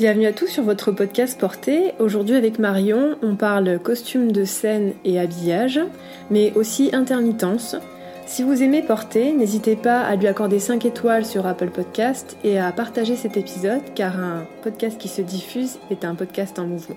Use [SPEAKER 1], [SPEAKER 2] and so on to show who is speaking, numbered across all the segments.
[SPEAKER 1] Bienvenue à tous sur votre podcast Porté. Aujourd'hui avec Marion, on parle costume de scène et habillage, mais aussi intermittence. Si vous aimez Porter, n'hésitez pas à lui accorder 5 étoiles sur Apple Podcast et à partager cet épisode car un podcast qui se diffuse est un podcast en mouvement.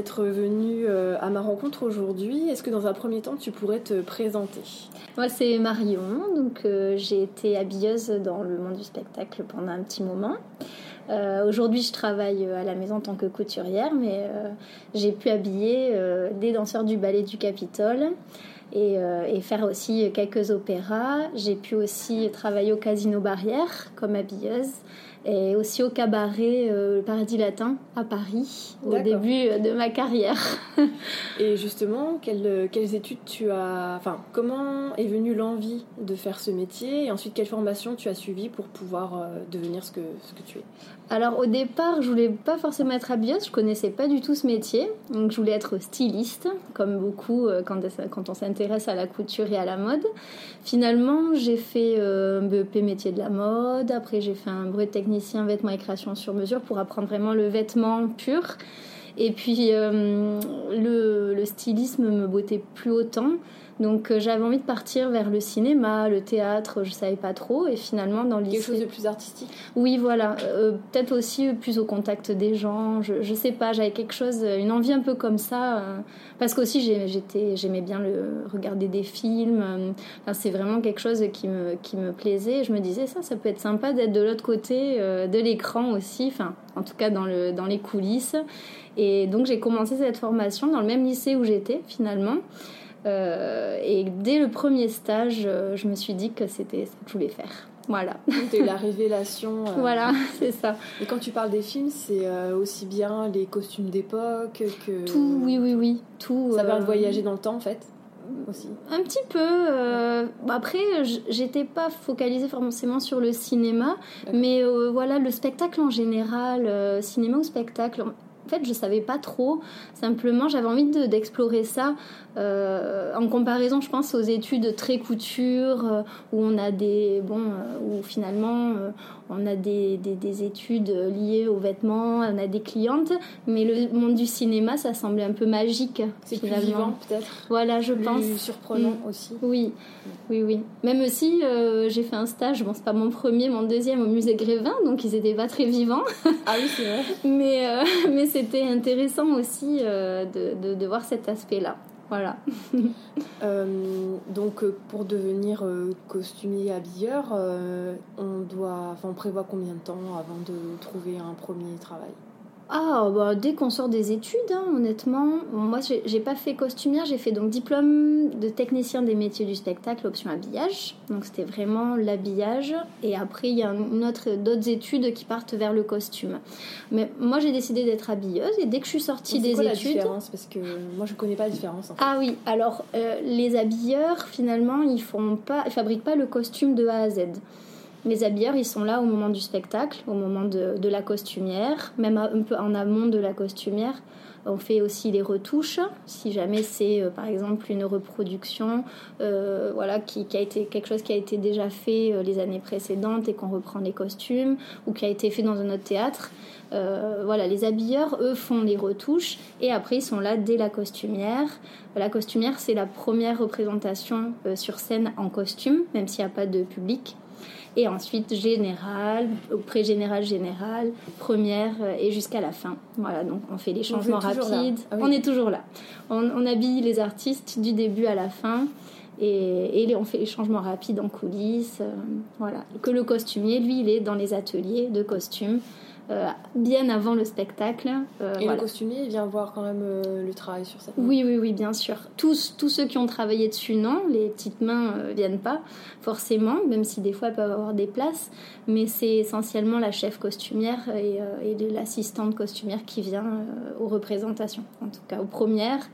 [SPEAKER 1] D'être venue euh, à ma rencontre aujourd'hui. Est-ce que dans un premier temps tu pourrais te présenter?
[SPEAKER 2] Moi c'est Marion, donc euh, j'ai été habilleuse dans le monde du spectacle pendant un petit moment. Euh, aujourd'hui je travaille à la maison en tant que couturière, mais j'ai pu habiller des danseurs du ballet du Capitole. Et, faire aussi quelques opéras. J'ai pu aussi travailler au Casino Barrière comme habilleuse et aussi au cabaret euh, Le Paradis Latin à Paris au début de ma carrière.
[SPEAKER 1] et justement, quelles, quelles, études tu as. Enfin, comment est venue l'envie de faire ce métier et ensuite quelle formation tu as suivi pour pouvoir euh, devenir ce que, ce que tu es?
[SPEAKER 2] Alors au départ, je voulais pas forcément être habilleuse, je connaissais pas du tout ce métier. Donc je voulais être styliste, comme beaucoup euh, quand, quand on s'intéresse à la couture et à la mode. Finalement, j'ai fait un BEP métier de la mode, après j'ai fait un brevet technique technicien vêtements et création sur mesure pour apprendre vraiment le vêtement pur. Et puis euh, le, le, stylisme me bottait plus autant. Donc euh, j'avais envie de partir vers le cinéma, le théâtre, je savais pas trop. Et finalement, dans le
[SPEAKER 1] Quelque chose de plus artistique
[SPEAKER 2] Oui, voilà. Euh, peut-être aussi plus au contact des gens. Je, je sais pas, j'avais quelque chose, une envie un peu comme ça. Euh, parce qu'aussi, j'étais, j'aimais bien le, regarder des films. Enfin, c'est vraiment quelque chose qui me, qui me plaisait. Je me disais, ça, ça peut être sympa d'être de l'autre côté de l'écran aussi. Enfin, en tout cas, dans, le, dans les coulisses. Et donc, j'ai commencé cette formation dans le même lycée où j'étais, finalement. Euh, et dès le premier stage, euh, je me suis dit que c'était ce que je voulais faire. Voilà.
[SPEAKER 1] C'était la révélation.
[SPEAKER 2] Euh. Voilà, c'est ça.
[SPEAKER 1] Et quand tu parles des films, c'est aussi bien les costumes d'époque que.
[SPEAKER 2] Tout, oui, oui, oui. Tout.
[SPEAKER 1] Ça de voyager dans le temps, en fait aussi.
[SPEAKER 2] Un petit peu. après, j'étais pas focalisée forcément sur le cinéma, mais voilà, le spectacle en général, cinéma ou spectacle, en fait, je savais pas trop. Simplement, j'avais envie d'explorer ça euh, en comparaison, je pense, aux études très couture euh, où on a des bon, euh, où finalement on a des, des, études liées aux vêtements, on a des clientes, mais le monde du cinéma, ça semblait un peu magique.
[SPEAKER 1] C'est plus vivant, peut-être.
[SPEAKER 2] Voilà, je
[SPEAKER 1] plus
[SPEAKER 2] pense.
[SPEAKER 1] surprenant mm. aussi.
[SPEAKER 2] Oui, oui, oui. Même aussi, j'ai fait un stage. Bon, c'est pas mon premier, mon deuxième au musée Grévin, donc ils étaient pas très vivants.
[SPEAKER 1] Ah oui, c'est vrai.
[SPEAKER 2] mais mais c'était intéressant aussi de, de, de voir cet aspect-là. Voilà.
[SPEAKER 1] Euh, donc euh, pour devenir euh, costumier habilleur, on doit, enfin on prévoit combien de temps avant de trouver un premier travail?
[SPEAKER 2] Ah, bah, dès qu'on sort des études, hein, honnêtement. Moi, j'ai pas fait costumière, j'ai fait donc diplôme de technicien des métiers du spectacle, option habillage. Donc, c'était vraiment l'habillage. Et après, il y a d'autres études qui partent vers le costume. Mais moi, j'ai décidé d'être habilleuse et dès que je suis sortie des
[SPEAKER 1] quoi
[SPEAKER 2] études.
[SPEAKER 1] la différence? Parce que moi, je connais pas la différence. En fait.
[SPEAKER 2] Ah oui, alors euh, les habilleurs, finalement, ils font pas, ils fabriquent pas le costume de A à Z. Les habilleurs, ils sont là au moment du spectacle, au moment de, la costumière, même un peu en amont de la costumière. On fait aussi les retouches, si jamais c'est euh, par exemple une reproduction, euh, voilà, qui, a été quelque chose qui a été déjà fait euh, les années précédentes et qu'on reprend les costumes, ou qui a été fait dans un autre théâtre. voilà, les habilleurs, eux, font les retouches et après ils sont là dès la costumière. La costumière, c'est la première représentation sur scène en costume, même s'il n'y a pas de public et ensuite général, pré-général, général, première euh, et jusqu'à la fin. Voilà, donc on fait les changements rapides. Ah on est toujours là. On, habille les artistes du début à la fin. Et, et, on fait les changements rapides en coulisses. Euh, voilà. Que le costumier, lui, il est dans les ateliers de costumes euh, bien avant le spectacle.
[SPEAKER 1] Euh, et le costumier, vient voir quand même euh, le travail sur cette
[SPEAKER 2] Oui, oui, oui, bien sûr. Tous, tous ceux qui ont travaillé dessus, non. Les petites mains ne viennent pas, forcément, même si des fois elles peuvent avoir des places. Mais c'est essentiellement la chef costumière et, et l'assistante costumière qui vient aux représentations, en tout cas aux premières.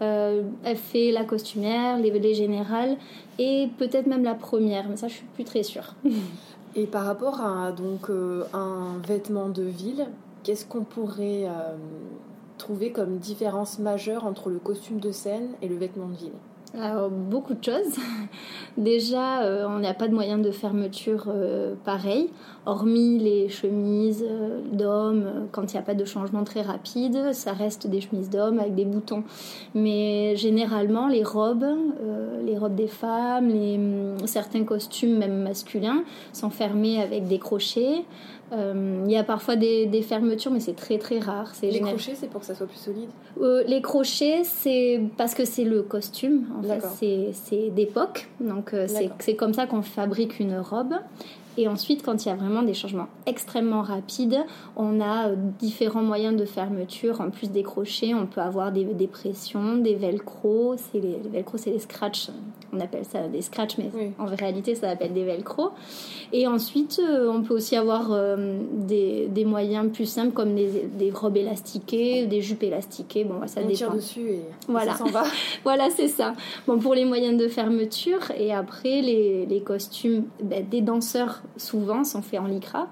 [SPEAKER 2] elle fait la costumière, les, les générales et peut-être même la première, mais ça je suis plus très sûre.
[SPEAKER 1] Et par rapport à donc euh, un vêtement de ville, qu'est-ce qu'on pourrait euh, trouver comme différence majeure entre le costume de scène et le vêtement de ville?
[SPEAKER 2] Alors, beaucoup de choses. Déjà, euh, on n'a pas de moyen de fermeture euh, pareil, hormis les chemises euh, d'hommes, quand il n'y a pas de changement très rapide, ça reste des chemises d'hommes avec des boutons. Mais généralement, les robes, les robes des femmes, hum, certains costumes, même masculins, sont fermés avec des crochets. Il y a parfois des, fermetures, mais c'est très très rare.
[SPEAKER 1] Les crochets, c'est pour que ça soit plus solide
[SPEAKER 2] Les crochets, c'est parce que c'est le costume c'est d'époque. Donc, euh, c'est comme ça qu'on fabrique une robe. Et ensuite, quand il y a vraiment des changements extrêmement rapides, on a euh, différents moyens de fermeture. En plus des crochets, on peut avoir des, des pressions, des velcro. Les, les velcro, c'est les scratchs. On appelle ça des scratchs, mais en réalité, ça s'appelle des velcro. Et ensuite, euh, on peut aussi avoir euh, des, des, moyens plus simples comme des, des, robes élastiquées, des jupes élastiquées. Bon, ça
[SPEAKER 1] on
[SPEAKER 2] dépend.
[SPEAKER 1] tire dessus et
[SPEAKER 2] voilà.
[SPEAKER 1] ça s'en va.
[SPEAKER 2] voilà, c'est ça. Bon, pour les moyens de fermeture et après les, les costumes ben, des danseurs souvent sont faits en lycra.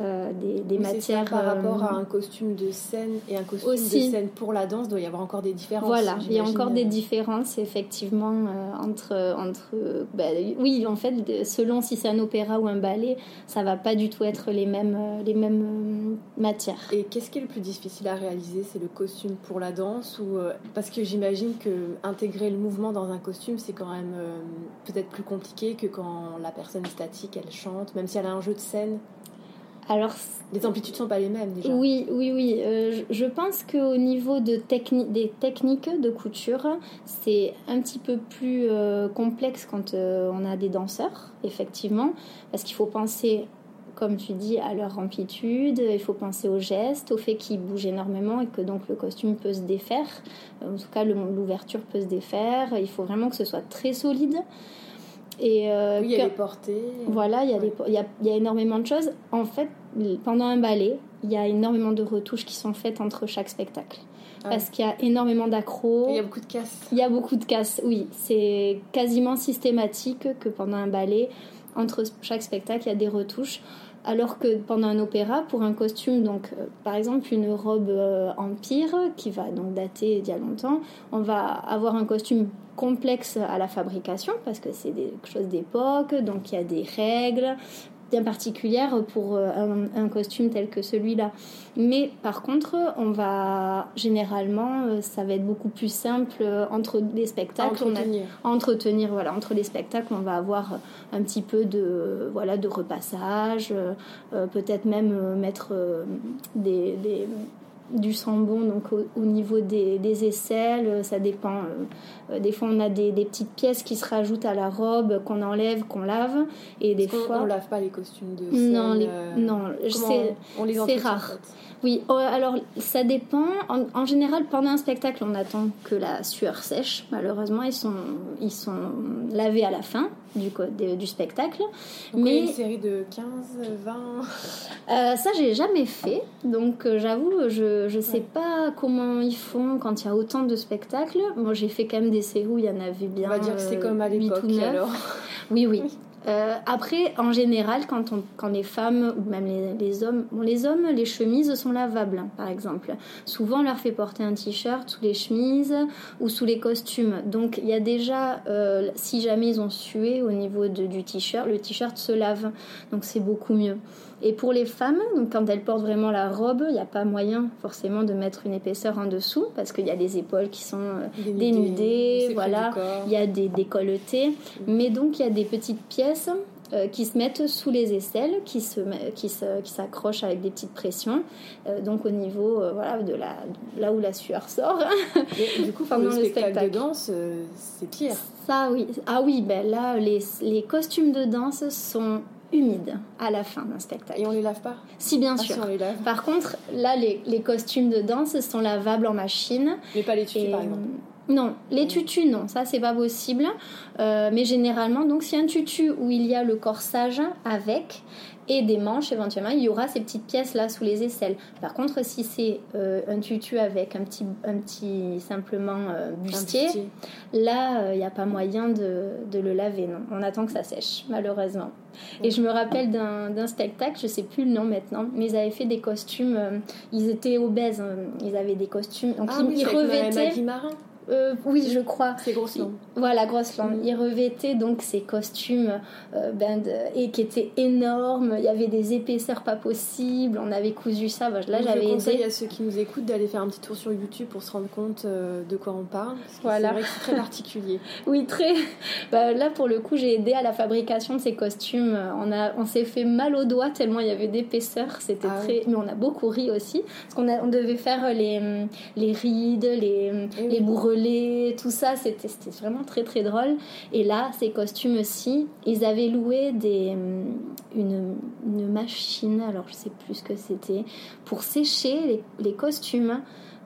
[SPEAKER 2] Euh, des, matières.
[SPEAKER 1] par rapport à euh, un costume de scène et un costume de scène pour la danse, doit y avoir encore des différences.
[SPEAKER 2] Voilà, il y a encore des différences effectivement euh, entre. entre bah, oui, en fait, selon si c'est un opéra ou un ballet, ça va pas du tout être les mêmes, les mêmes matières.
[SPEAKER 1] Et qu'est-ce qui est le plus difficile à réaliser C'est le costume pour la danse ou Parce que j'imagine que intégrer le mouvement dans un costume, c'est quand même peut-être plus compliqué que quand la personne est statique, elle chante, même si elle a un jeu de scène.
[SPEAKER 2] Alors,
[SPEAKER 1] les amplitudes sont pas les mêmes déjà.
[SPEAKER 2] Oui, oui, oui. Euh, je pense qu'au niveau de des techniques de couture, c'est un petit peu plus euh, complexe quand euh, on a des danseurs, effectivement, parce qu'il faut penser, comme tu dis, à leur amplitude, il faut penser aux gestes, au fait qu'ils bougent énormément et que donc le costume peut se défaire. En tout cas, l'ouverture peut se défaire. Il faut vraiment que ce soit très solide.
[SPEAKER 1] Et euh, oui, il y a les portées.
[SPEAKER 2] Voilà, il y, a il, y a, il y, a énormément de choses. En fait, pendant un ballet, il y a énormément de retouches qui sont faites entre chaque spectacle. Ah parce qu'il y a énormément d'accros.
[SPEAKER 1] Il y a beaucoup de casses.
[SPEAKER 2] Il y a beaucoup de casses, oui. C'est quasiment systématique que pendant un ballet, entre chaque spectacle, il y a des retouches. Alors que pendant un opéra, pour un costume, donc euh, par exemple une robe euh, empire qui va donc dater d'il y a longtemps, on va avoir un costume complexe à la fabrication parce que c'est des choses d'époque, donc il y a des règles, bien particulière pour euh, un, costume tel que celui-là. Mais par contre, on va généralement, euh, ça va être beaucoup plus simple euh, entre les spectacles.
[SPEAKER 1] Entretenir.
[SPEAKER 2] entretenir, voilà, entre les spectacles, on va avoir un petit peu de voilà de repassage, peut-être même mettre des, du sambon donc au, niveau des, des, aisselles, ça dépend. Euh, des fois, on a des, des, petites pièces qui se rajoutent à la robe qu'on enlève, qu'on lave, et des fois
[SPEAKER 1] on lave pas les costumes de scène.
[SPEAKER 2] Non, euh, non, c'est rare. Oui, oh, alors ça dépend. En, général, pendant un spectacle, on attend que la sueur sèche. Malheureusement, ils sont, ils sont lavés à la fin du, du spectacle.
[SPEAKER 1] Donc Mais une série de 15, 20
[SPEAKER 2] euh, Ça, j'ai jamais fait. Donc, euh, j'avoue, je ne sais pas comment ils font quand il y a autant de spectacles. Moi, j'ai fait quand même des séries où il y en avait bien.
[SPEAKER 1] On va dire que c'est comme à l'époque alors.
[SPEAKER 2] Oui, oui. Euh, après, en général, quand, on, quand les femmes ou même les, hommes, bon, les hommes, les chemises sont lavables, hein, par exemple. Souvent, on leur fait porter un t-shirt sous les chemises ou sous les costumes. Donc, il y a déjà, euh, si jamais ils ont sué au niveau du t-shirt, le t-shirt se lave. Donc, c'est beaucoup mieux. Et pour les femmes, donc quand elles portent vraiment la robe, il n'y a pas moyen forcément de mettre une épaisseur en dessous parce qu'il y a des épaules qui sont euh, dénudées, voilà, il y a des décolletés. Mais donc il y a des petites pièces euh, qui se mettent sous les aisselles, qui se qui s'accrochent avec des petites pressions, euh, donc au niveau voilà de la là où la sueur sort.
[SPEAKER 1] du coup, pendant le, spectacle, de danse, c'est pire.
[SPEAKER 2] Ça oui, ah oui, ben là les, les costumes de danse sont humides à la fin d'un spectacle.
[SPEAKER 1] Et on les lave pas?
[SPEAKER 2] Si, bien
[SPEAKER 1] Ah,
[SPEAKER 2] sûr.
[SPEAKER 1] si, on les lave.
[SPEAKER 2] Par contre, là, les, les costumes de danse sont lavables en machine.
[SPEAKER 1] Mais pas les par exemple.
[SPEAKER 2] Non, les tutus, non, ça c'est pas possible. Euh, mais généralement, donc, si un tutu où il y a le corsage avec et des manches éventuellement, il y aura ces petites pièces là sous les aisselles. Par contre, si c'est euh, un tutu avec un petit, un petit simplement euh, bustier, là, il n'y a pas moyen de, de le laver. Non, on attend que ça sèche, malheureusement. Et je me rappelle d'un spectacle, je sais plus le nom maintenant, mais ils avaient fait des costumes. ils étaient obèses, hein, ils avaient des costumes. Donc
[SPEAKER 1] Ah
[SPEAKER 2] ils,
[SPEAKER 1] oui,
[SPEAKER 2] ils
[SPEAKER 1] avec
[SPEAKER 2] revêtaient.
[SPEAKER 1] Marin.
[SPEAKER 2] Euh, oui, je crois.
[SPEAKER 1] C'est grosse langue.
[SPEAKER 2] Voilà, Grossland.
[SPEAKER 1] Mm.
[SPEAKER 2] Ils revêtaient donc ces costumes euh, ben, de- et qui étaient énormes. Il y avait des épaisseurs pas possibles. On avait cousu ça. Là, j'avais
[SPEAKER 1] je conseille
[SPEAKER 2] aidé.
[SPEAKER 1] à ceux qui nous écoutent d'aller faire un petit tour sur YouTube pour se rendre compte euh, de quoi on parle. Parce que
[SPEAKER 2] Voilà.
[SPEAKER 1] C'est vrai que c'est très particulier.
[SPEAKER 2] Oui, très. Bah, là, pour le coup, j'ai aidé à la fabrication de ces costumes. On, a, on s'est fait mal aux doigts tellement il y avait d'épaisseur. C'était
[SPEAKER 1] Ah
[SPEAKER 2] très. Mais on a beaucoup ri aussi. Parce qu'on a- on devait faire les, les rides, les,
[SPEAKER 1] Eh oui.
[SPEAKER 2] les tout ça. C'était vraiment très, très drôle. Et là, ces costumes aussi, ils avaient loué des, une, une machine, alors je sais plus ce que c'était, pour sécher les, costumes.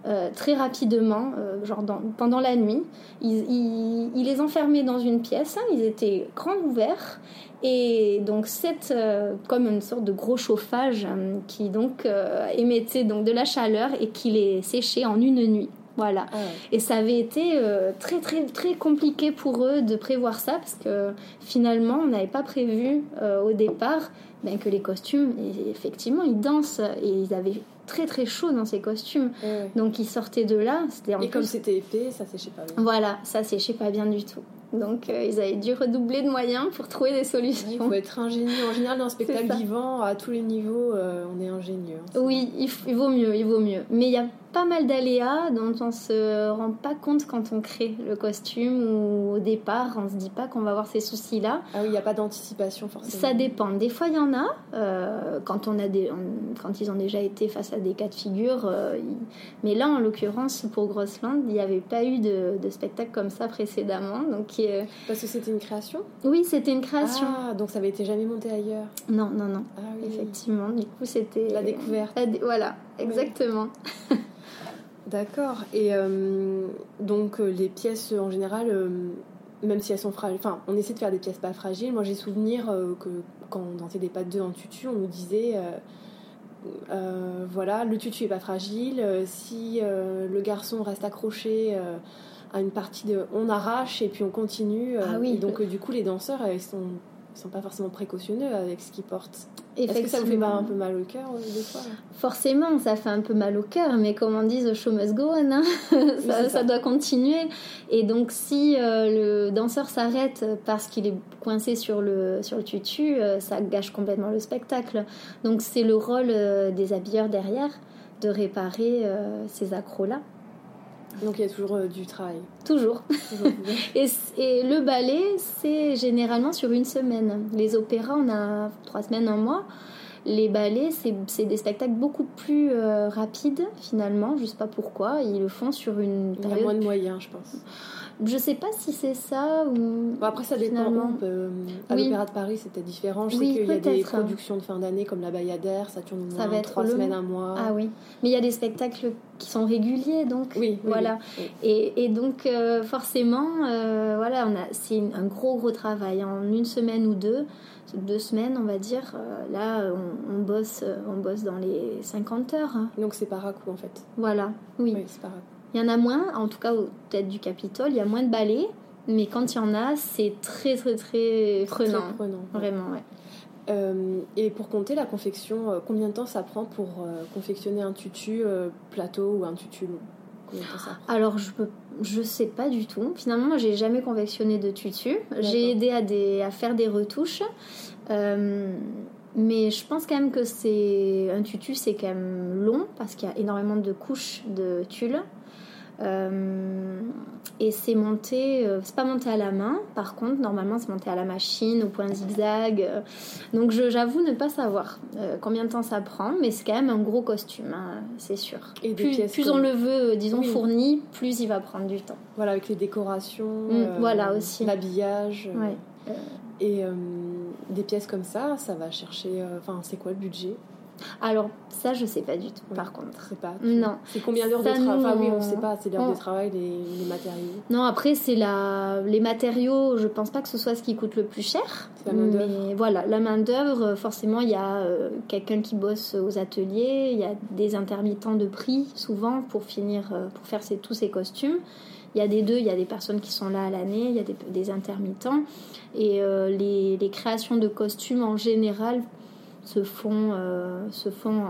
[SPEAKER 2] euh, très rapidement, euh, genre pendant la nuit. Ils, les enfermaient dans une pièce, ils étaient grands ouverts, et donc c'est euh, comme une sorte de gros chauffage euh, qui donc euh, émettait donc de la chaleur et qui les séchait en une nuit. Voilà.
[SPEAKER 1] Ah ouais.
[SPEAKER 2] Et ça avait été euh, très très très compliqué pour eux de prévoir ça parce que finalement on n'avait pas prévu euh, au départ ben, que les costumes, et effectivement, ils dansent et ils avaient très très chaud dans ces costumes.
[SPEAKER 1] Ouais.
[SPEAKER 2] Donc ils sortaient de là, c'était
[SPEAKER 1] Et comme c'était épais, ça séchait pas bien.
[SPEAKER 2] Voilà, ça séchait pas bien du tout. Donc euh, ils avaient dû redoubler de moyens pour trouver des
[SPEAKER 1] Il
[SPEAKER 2] solutions.
[SPEAKER 1] faut être ingénieux. En général, dans un spectacle vivant, à tous les niveaux, euh, on est ingénieux. hein.
[SPEAKER 2] Oui, il, il vaut mieux, il vaut mieux. Mais il y a pas mal d'aléas dont on se rend pas compte quand on crée le costume ou au départ, on se dit pas qu'on va avoir ces soucis-là.
[SPEAKER 1] Ah oui, il n'y a pas d'anticipation forcément.
[SPEAKER 2] Ça dépend. Des fois, il y en a. euh, quand, on a des, on- quand ils ont déjà été face à des cas de figure. euh, ils- Mais là, en l'occurrence, pour Grossland, il n'y avait pas eu de, de spectacle comme ça précédemment. Donc, euh,
[SPEAKER 1] Parce que c'était une création?
[SPEAKER 2] Oui, c'était une création.
[SPEAKER 1] Ah, donc ça avait été jamais monté ailleurs?
[SPEAKER 2] Non, non, non.
[SPEAKER 1] Ah oui.
[SPEAKER 2] Effectivement. Du coup, c'était.
[SPEAKER 1] La découverte.
[SPEAKER 2] La dé- Voilà, exactement.
[SPEAKER 1] D'accord. Et euh, donc euh, les pièces en général, euh, même si elles sont fragiles, enfin on essaie de faire des pièces pas fragiles. Moi j'ai souvenir euh, que quand on dansait des pas de deux en tutu, on nous disait voilà le tutu est pas fragile. si le garçon reste accroché à une partie de, on arrache et puis on continue.
[SPEAKER 2] Ah oui.
[SPEAKER 1] et donc du coup les danseurs ils sont ils sont pas forcément précautionneux avec ce qu'ils portent. Est-ce que ça vous fait pas un peu mal au cœur euh, des fois là
[SPEAKER 2] Forcément, ça fait un peu mal au cœur, mais comme on dit, the show must go on, hein. ça,
[SPEAKER 1] c'est ça.
[SPEAKER 2] ça doit continuer. Et donc, si euh, le danseur s'arrête parce qu'il est coincé sur le, sur le tutu, euh, ça gâche complètement le spectacle. Donc, c'est le rôle euh, des habilleurs derrière de réparer ces accros-là.
[SPEAKER 1] Donc il y a toujours euh, du travail.
[SPEAKER 2] Toujours. Et, et le ballet, c'est généralement sur une semaine. Les opéras, on a trois semaines, un mois. Les ballets, c'est des spectacles beaucoup plus euh, rapides, finalement. Je sais pas pourquoi. Ils le font sur une
[SPEAKER 1] Il y a moins de moyens, je pense.
[SPEAKER 2] Je sais pas si c'est ça ou.
[SPEAKER 1] Bon, après, ça dépend.
[SPEAKER 2] Finalement.
[SPEAKER 1] Euh, à
[SPEAKER 2] Oui.
[SPEAKER 1] l'Opéra de Paris, c'était différent. Je
[SPEAKER 2] Oui,
[SPEAKER 1] sais qu'il y a des productions de fin d'année comme la Bayadère, ça tourne
[SPEAKER 2] Ça
[SPEAKER 1] moins
[SPEAKER 2] va être
[SPEAKER 1] trois semaines, un mois.
[SPEAKER 2] Ah oui. Mais il y a des spectacles qui sont réguliers, donc.
[SPEAKER 1] Oui,
[SPEAKER 2] Voilà. Et, et donc euh, forcément, euh, voilà, on a, c'est un gros gros travail en une semaine ou deux, deux semaines on va dire. euh, là, on, on bosse, on bosse dans les 50 heures. hein.
[SPEAKER 1] Donc c'est par à coup en fait.
[SPEAKER 2] Voilà, oui.
[SPEAKER 1] Oui, c'est par à coup.
[SPEAKER 2] Il y en a moins, en tout cas au tête du Capitole, il y a moins de ballets, mais quand il y en a, c'est très très très prenant.
[SPEAKER 1] Très prenant.
[SPEAKER 2] Vraiment, ouais.
[SPEAKER 1] Euh, et pour compter la confection, euh, combien de temps ça prend pour euh, confectionner un tutu plateau ou un tutu long? Combien de temps ça prend?
[SPEAKER 2] Alors, je peux, je sais pas du tout. Finalement, moi, j'ai jamais confectionné de tutu. J'ai aidé à, des, à faire des retouches. Mais je pense quand même que c'est un tutu, c'est quand même long parce qu'il y a énormément de couches de tulle. Euh, et c'est monté, euh, c'est pas monté à la main. Par contre, normalement, c'est monté à la machine, au point zigzag. Euh, Donc, j'avoue ne pas savoir combien de temps ça prend, mais c'est quand même un gros costume, hein, c'est sûr.
[SPEAKER 1] Et
[SPEAKER 2] Plus, on le veut, disons,
[SPEAKER 1] Oui.
[SPEAKER 2] fourni, plus il va prendre du temps.
[SPEAKER 1] Voilà, avec les décorations,
[SPEAKER 2] Mm, voilà, aussi.
[SPEAKER 1] l'habillage.
[SPEAKER 2] Ouais.
[SPEAKER 1] Et euh, des pièces comme ça, ça va chercher. Enfin, c'est quoi le budget?
[SPEAKER 2] Alors, ça, je sais pas du tout, par contre.
[SPEAKER 1] pas.
[SPEAKER 2] Non.
[SPEAKER 1] C'est combien d'heures de travail Enfin, oui, on sait pas, c'est l'heure de travail, les, matériaux.
[SPEAKER 2] Non, après, c'est la... les matériaux, je pense pas que ce soit ce qui coûte le plus cher.
[SPEAKER 1] La main
[SPEAKER 2] mais voilà, la main-d'œuvre, forcément, il y a euh, quelqu'un qui bosse aux ateliers, il y a des intermittents de prix, souvent, pour finir, euh, pour faire tous ces costumes. Il y a des deux, il y a des personnes qui sont là à l'année, il y a des, intermittents. Et euh, les, les, créations de costumes, en général, se font, euh, se font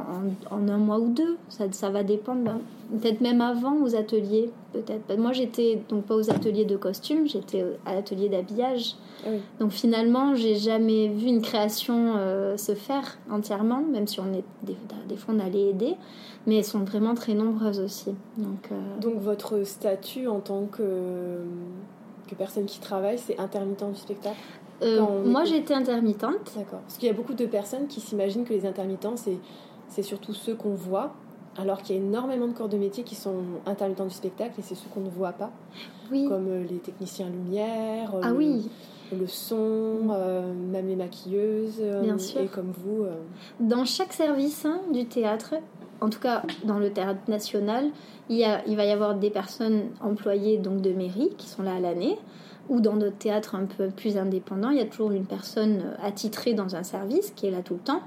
[SPEAKER 2] en, un mois ou deux. Ça, ça va dépendre, ben, peut-être même avant aux ateliers. Peut-être. Moi, j'étais donc pas aux ateliers de costumes, j'étais à l'atelier d'habillage. Donc finalement, j'ai jamais vu une création euh, se faire entièrement, même si on est des, des fois on allait aider, mais elles sont vraiment très nombreuses aussi. Donc,
[SPEAKER 1] euh, donc votre statut en tant que que personne qui travaille, c'est intermittent du spectacle?
[SPEAKER 2] Euh, moi, j'étais intermittente.
[SPEAKER 1] D'accord. Parce qu'il y a beaucoup de personnes qui s'imaginent que les intermittents, c'est, c'est surtout ceux qu'on voit, alors qu'il y a énormément de corps de métier qui sont intermittents du spectacle et c'est ceux qu'on ne voit pas.
[SPEAKER 2] Oui.
[SPEAKER 1] Comme euh, les techniciens lumière,
[SPEAKER 2] ah,
[SPEAKER 1] le,
[SPEAKER 2] oui.
[SPEAKER 1] le son, euh, même les maquilleuses.
[SPEAKER 2] Bien sûr.
[SPEAKER 1] Et comme vous.
[SPEAKER 2] Dans chaque service hein, du théâtre, en tout cas dans le théâtre national, il, y a, il va y avoir des personnes employées donc de mairie qui sont là à l'année ou dans d'autres théâtres un peu plus indépendants, il y a toujours une personne euh, attitrée dans un service qui est là tout le temps.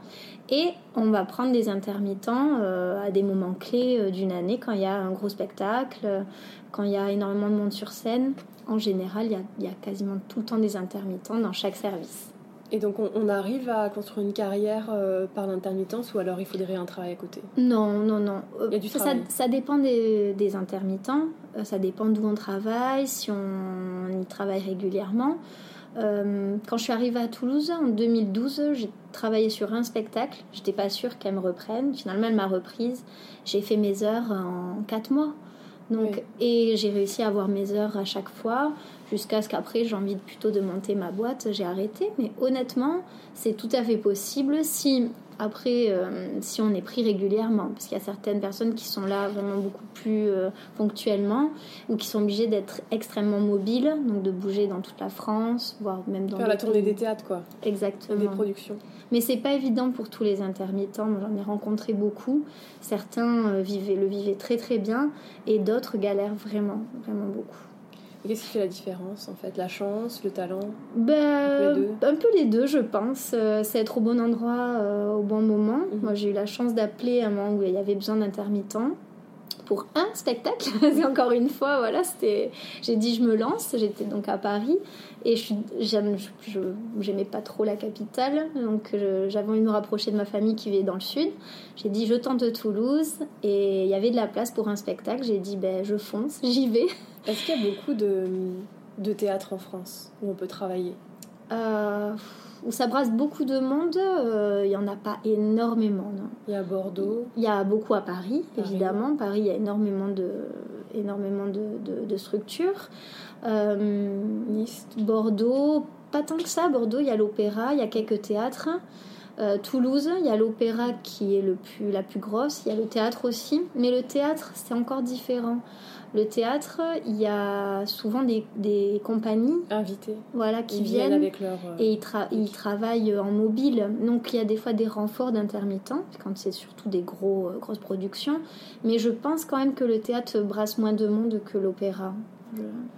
[SPEAKER 2] Et on va prendre des intermittents euh, à des moments clés euh, d'une année, quand il y a un gros spectacle, quand il y a énormément de monde sur scène. En général, il y a, il y a quasiment tout le temps des intermittents dans chaque service.
[SPEAKER 1] Et donc on, arrive à construire une carrière par l'intermittence ou alors il faudrait un travail à côté?
[SPEAKER 2] Non, non, non.
[SPEAKER 1] Il y a du travail.
[SPEAKER 2] Ça, ça dépend des, des intermittents. Euh, ça dépend d'où on travaille, si on y travaille régulièrement. Euh, quand je suis arrivée à Toulouse en 2012, j'ai travaillé sur un spectacle. J'étais pas sûre qu'elle me reprenne. Finalement, elle m'a reprise. J'ai fait mes heures en 4 mois. Donc, Et j'ai réussi à avoir mes heures à chaque fois, jusqu'à ce qu'après j'ai envie plutôt de monter ma boîte. J'ai arrêté. Mais honnêtement, c'est tout à fait possible si après, euh, si on est pris régulièrement, parce qu'il y a certaines personnes qui sont là vraiment beaucoup plus euh, ponctuellement, ou qui sont obligées d'être extrêmement mobiles, donc de bouger dans toute la France, voire même dans...
[SPEAKER 1] Faire la tournée des théâtres, quoi.
[SPEAKER 2] Exactement.
[SPEAKER 1] Des productions.
[SPEAKER 2] Mais c'est pas évident pour tous les intermittents. J'en ai rencontré beaucoup. Certains euh, vivaient, le vivaient très très bien, et d'autres galèrent vraiment, vraiment beaucoup.
[SPEAKER 1] Qu'est-ce qui fait la différence en fait? La chance, le talent?
[SPEAKER 2] Ben, un, peu les deux, je pense. Euh, c'est être au bon endroit euh, au bon moment. Mhm. Moi, j'ai eu la chance d'appeler à un moment où il y avait besoin d'intermittents pour un spectacle. encore une fois, voilà, c'était. J'ai dit je me lance. J'étais donc à Paris et je j'aimais pas trop la capitale, donc j'avais envie de me rapprocher de ma famille qui vivait dans le sud. J'ai dit je tente Toulouse et il y avait de la place pour un spectacle. J'ai dit ben je fonce, j'y vais.
[SPEAKER 1] Est-ce qu'il y a beaucoup de, de théâtre en France où on peut travailler?
[SPEAKER 2] Euh, Où ça brasse beaucoup de monde, euh, il n'y en a pas énormément. Non.
[SPEAKER 1] Il y a Bordeaux
[SPEAKER 2] Il y a beaucoup à Paris, évidemment. Paris, il y a énormément de, énormément de, de, structures. Euh. Bordeaux, pas tant que ça. Bordeaux, il y a l'opéra, il y a quelques théâtres. Euh, Toulouse, il y a l'opéra qui est le plus, la plus grosse, il y a le théâtre aussi, mais le théâtre c'est encore différent. Le théâtre, il y a souvent des, des compagnies
[SPEAKER 1] invitées
[SPEAKER 2] voilà, qui
[SPEAKER 1] viennent, avec leur...
[SPEAKER 2] Euh, et ils, travaillent en mobile. Donc il y a des fois des renforts d'intermittents, quand c'est surtout des gros, euh, grosses productions. Mais je pense quand même que le théâtre brasse moins de monde que l'opéra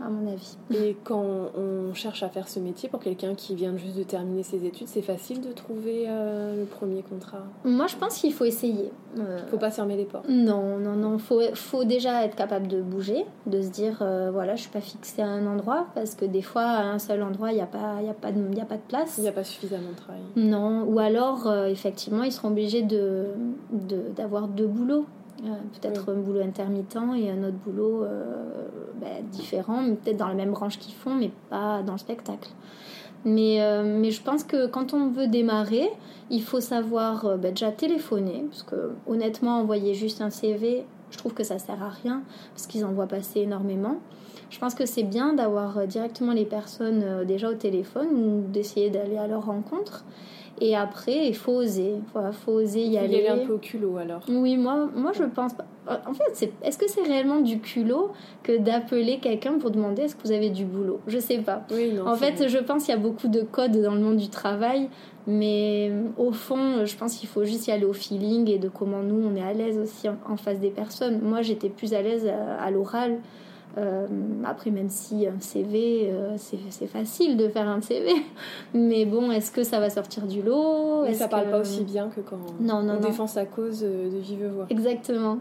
[SPEAKER 2] à mon avis.
[SPEAKER 1] Et quand on cherche à faire ce métier pour quelqu'un qui vient juste de terminer ses études, c'est facile de trouver euh, le premier contrat?
[SPEAKER 2] Moi, je pense qu'il faut essayer.
[SPEAKER 1] Il euh, faut pas fermer les portes.
[SPEAKER 2] Non, non, non. Faut, faut déjà être capable de bouger, de se dire, euh, voilà, je suis pas fixée à un endroit, parce que des fois, à un seul endroit, il n'y a, pas, y a, pas de, y a pas de place.
[SPEAKER 1] Il n'y a pas suffisamment de travail.
[SPEAKER 2] Non, ou alors, effectivement, ils seront obligés de, d'avoir deux boulots. Euh, peut-être un boulot intermittent et un autre boulot euh, ben, différent, peut-être dans la même branche qu'ils font, mais pas dans le spectacle. Mais, euh, mais je pense que quand on veut démarrer, il faut savoir ben, déjà téléphoner, parce que honnêtement, envoyer juste un CV, je trouve que ça sert à rien, parce qu'ils en voient passer énormément. Je pense que c'est bien d'avoir directement les personnes déjà au téléphone ou d'essayer d'aller à leur rencontre. Et après, il faut oser. Voilà, faut oser y,
[SPEAKER 1] y
[SPEAKER 2] aller.
[SPEAKER 1] un peu au culot alors.
[SPEAKER 2] Oui, moi, moi je pense. en fait, est-ce que c'est réellement du culot que d'appeler quelqu'un pour demander est-ce que vous avez du boulot? Je sais pas. en fait, je pense qu'il y a beaucoup de codes dans le monde du travail, mais au fond, je pense qu'il faut juste y aller au feeling et de comment nous, on est à l'aise aussi en, face des personnes. Moi, j'étais plus à l'aise à l'oral. Euh, après, même si un CV, euh, c'est facile de faire un CV, mais bon, est-ce que ça va sortir du lot?
[SPEAKER 1] Mais ça parle pas aussi bien que quand
[SPEAKER 2] non, non,
[SPEAKER 1] on défend sa cause euh, de vive voix.
[SPEAKER 2] Exactement.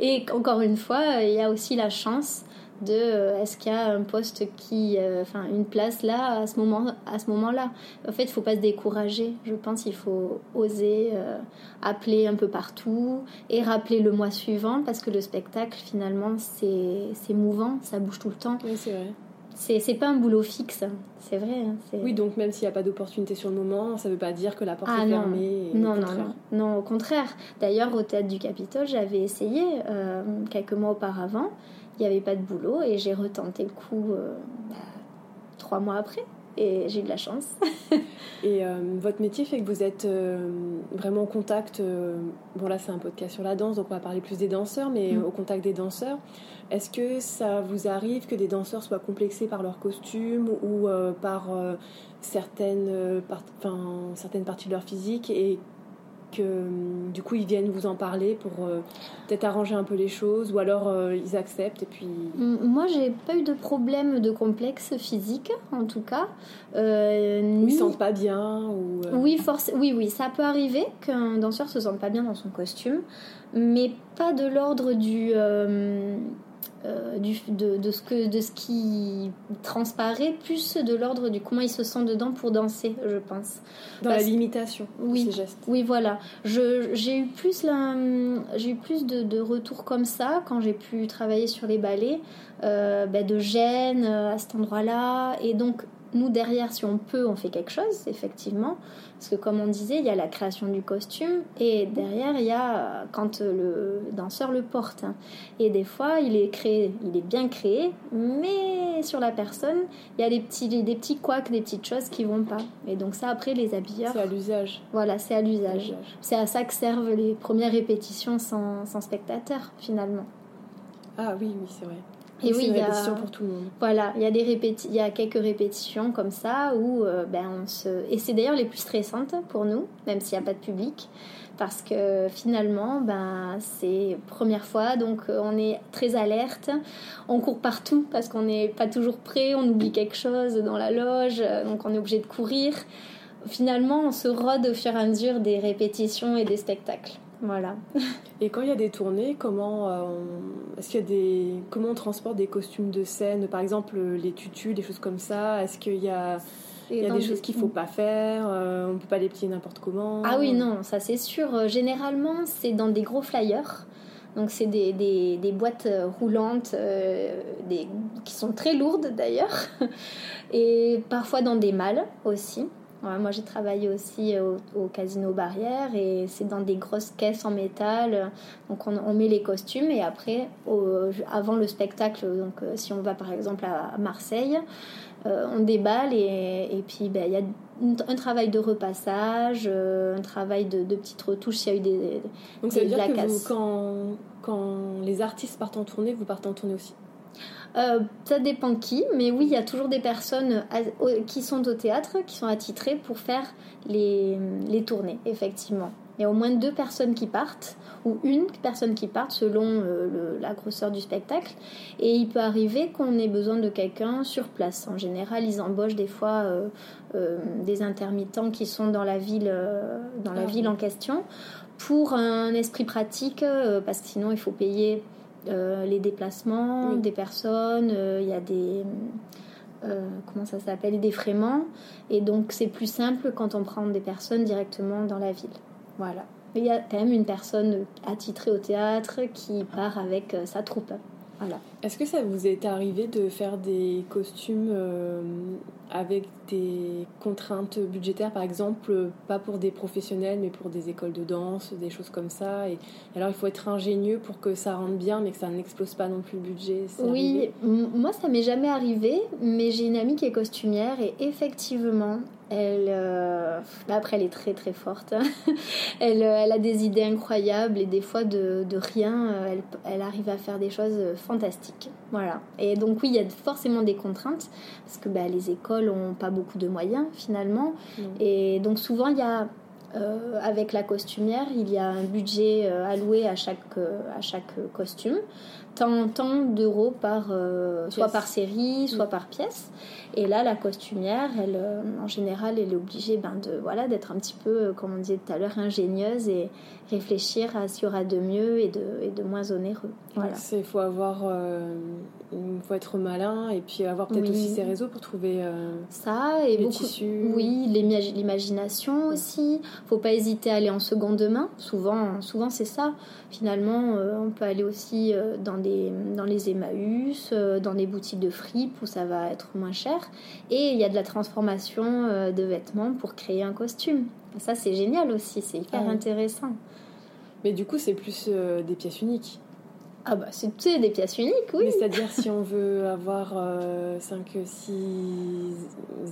[SPEAKER 2] Et encore une fois, il y a aussi la chance de euh, est-ce qu'il y a un poste qui euh, enfin une place là à ce moment à ce moment-là? En fait il faut pas se décourager je pense qu'il faut oser euh, appeler un peu partout et rappeler le mois suivant parce que le spectacle finalement c'est mouvant ça bouge tout le temps
[SPEAKER 1] oui c'est vrai
[SPEAKER 2] c'est pas un boulot fixe, c'est vrai. Hein,
[SPEAKER 1] oui, donc même s'il n'y a pas d'opportunité sur le moment, ça ne veut pas dire que la porte ah est fermée.
[SPEAKER 2] Non, non, non, non, au contraire. D'ailleurs, au théâtre du Capitole, j'avais essayé quelques mois auparavant il n'y avait pas de boulot et j'ai retenté le coup euh, bah, trois mois après et j'ai eu de la chance.
[SPEAKER 1] et euh, votre métier fait que vous êtes euh, vraiment en contact. bon, là, c'est un podcast sur la danse, donc on va parler plus des danseurs, mais mm. au contact des danseurs. Est-ce que ça vous arrive que des danseurs soient complexés par leur costume ou par certaines, certaines parties de leur physique et Hum, du coup ils viennent vous en parler pour euh, peut-être arranger un peu les choses ou alors euh, ils acceptent et puis
[SPEAKER 2] moi j'ai pas eu de problème de complexe physique en tout cas
[SPEAKER 1] euh, ils se sentent pas bien ou
[SPEAKER 2] oui force oui oui ça peut arriver qu'un danseur se sente pas bien dans son costume mais pas de l'ordre du euh, du, de, de, ce que, de ce qui transparaît, plus de l'ordre du comment il se sent dedans pour danser, je pense.
[SPEAKER 1] Dans la limitation
[SPEAKER 2] oui,
[SPEAKER 1] ces gestes.
[SPEAKER 2] Oui, voilà. J'ai eu plus, la, eu plus de, de retours comme ça quand j'ai pu travailler sur les ballets, euh, ben, de gêne euh, à cet endroit-là. Et donc, nous, derrière, si on peut, on fait quelque chose, effectivement. Parce que, comme on disait, il y a la création du costume et derrière, il y a quand le danseur le porte. Et des fois, il est créé, il est bien créé, mais sur la personne, il y a des petits, des petits couacs, des petites choses qui vont pas. Et donc, ça, après, les habilleurs.
[SPEAKER 1] C'est à l'usage.
[SPEAKER 2] Voilà, c'est à l'usage. C'est à ça que servent les premières répétitions sans, sans spectateur, finalement.
[SPEAKER 1] Ah oui, oui, c'est vrai.
[SPEAKER 2] Et oui,
[SPEAKER 1] il y a pour tout le monde.
[SPEAKER 2] Voilà, il y a des répéti il y a quelques répétitions comme ça où euh, ben on se et c'est d'ailleurs les plus stressantes pour nous, même s'il n'y a pas de public parce que finalement ben c'est première fois donc euh, on est très alerte, on court partout parce qu'on n'est pas toujours prêt, on oublie quelque chose dans la loge donc on est obligé de courir. Finalement, on se rôde au fur et à mesure des répétitions et des spectacles. Voilà.
[SPEAKER 1] Et quand il y a des tournées, comment euh, est-ce qu'il y a des comment on transporte des costumes de scène, par exemple les tutus, des choses comme ça? Est-ce qu'il y a il y a des choses qu'il faut pas faire, euh, on peut pas les plier n'importe comment?
[SPEAKER 2] Ah oui, non, ça c'est sûr. Euh, généralement, c'est dans des gros flyers. Donc c'est des, des, des, boîtes roulantes des, qui sont très lourdes d'ailleurs. Et parfois dans des malles aussi moi, j'ai travaillé aussi au, Casino Barrière et c'est dans des grosses caisses en métal. Donc, on, met les costumes et après, avant le spectacle, donc euh, si on va par exemple à Marseille, euh, on déballe et, et puis ben, il y a un travail de repassage, euh, un travail de, petites retouches s'il y a eu des.
[SPEAKER 1] Donc, ça veut dire que quand, quand les artistes partent en tournée, vous partez en tournée aussi?
[SPEAKER 2] Euh, ça dépend qui, mais oui, il y a toujours des personnes qui sont au théâtre, qui sont attitrées pour faire les, les tournées, effectivement. Il y a au moins deux personnes qui partent, ou une personne qui parte selon euh, la grosseur du spectacle. Et il peut arriver qu'on ait besoin de quelqu'un sur place. En général, ils embauchent des fois euh, des intermittents qui sont dans la ville, dans la ah ville en question pour un esprit pratique, parce que sinon il faut payer euh, les déplacements des personnes, euh, il y a des euh, comment ça s'appelle, des fréments. Et donc c'est plus simple quand on prend des personnes directement dans la ville. Voilà. Mais il y a quand même une personne attitrée au théâtre qui part avec sa troupe. Voilà.
[SPEAKER 1] Est-ce que ça vous est arrivé de faire des costumes euh, avec des contraintes budgétaires, par exemple, pas pour des professionnels, mais pour des écoles de danse, des choses comme ça Et alors, il faut être ingénieux pour que ça rentre bien, mais que ça n'explose pas non plus le budget.
[SPEAKER 2] Oui, moi, ça m'est jamais arrivé, mais j'ai une amie qui est costumière et effectivement, Elle, euh, après, elle est très très forte. elle, elle, a des idées incroyables et des fois de, de rien, elle, elle, arrive à faire des choses fantastiques. Voilà. Et donc oui, il y a forcément des contraintes parce que bah, les écoles n'ont pas beaucoup de moyens finalement. Et donc souvent il y a euh, avec la costumière, il y a un budget euh, alloué à chaque, euh, à chaque costume, tant, tant d'euros par, soit par série, soit par pièce. Et là, la costumière, elle, en général, elle est obligée ben, de voilà d'être un petit peu, comme on disait tout à l'heure, ingénieuse et réfléchir à ce qu'il y aura de mieux et de, et de moins onéreux.
[SPEAKER 1] Voilà. Il faut avoir il faut être malin et puis avoir peut-être aussi ses réseaux pour trouver euh,
[SPEAKER 2] ça et
[SPEAKER 1] les
[SPEAKER 2] beaucoup,
[SPEAKER 1] tissus.
[SPEAKER 2] Oui, l'imagination aussi. Faut pas hésiter à aller en seconde main. Souvent, souvent c'est ça. Finalement, euh, on peut aller aussi euh, dans des dans les Emmaüs, dans des boutiques de fripe où ça va être moins cher. Et il y a de la transformation de vêtements pour créer un costume. Ça, c'est génial aussi. C'est hyper ah intéressant.
[SPEAKER 1] Mais du coup, c'est plus des pièces uniques.
[SPEAKER 2] Ah bah c'est des pièces uniques, oui.
[SPEAKER 1] c'est-à-dire si on veut avoir 5-6 euh,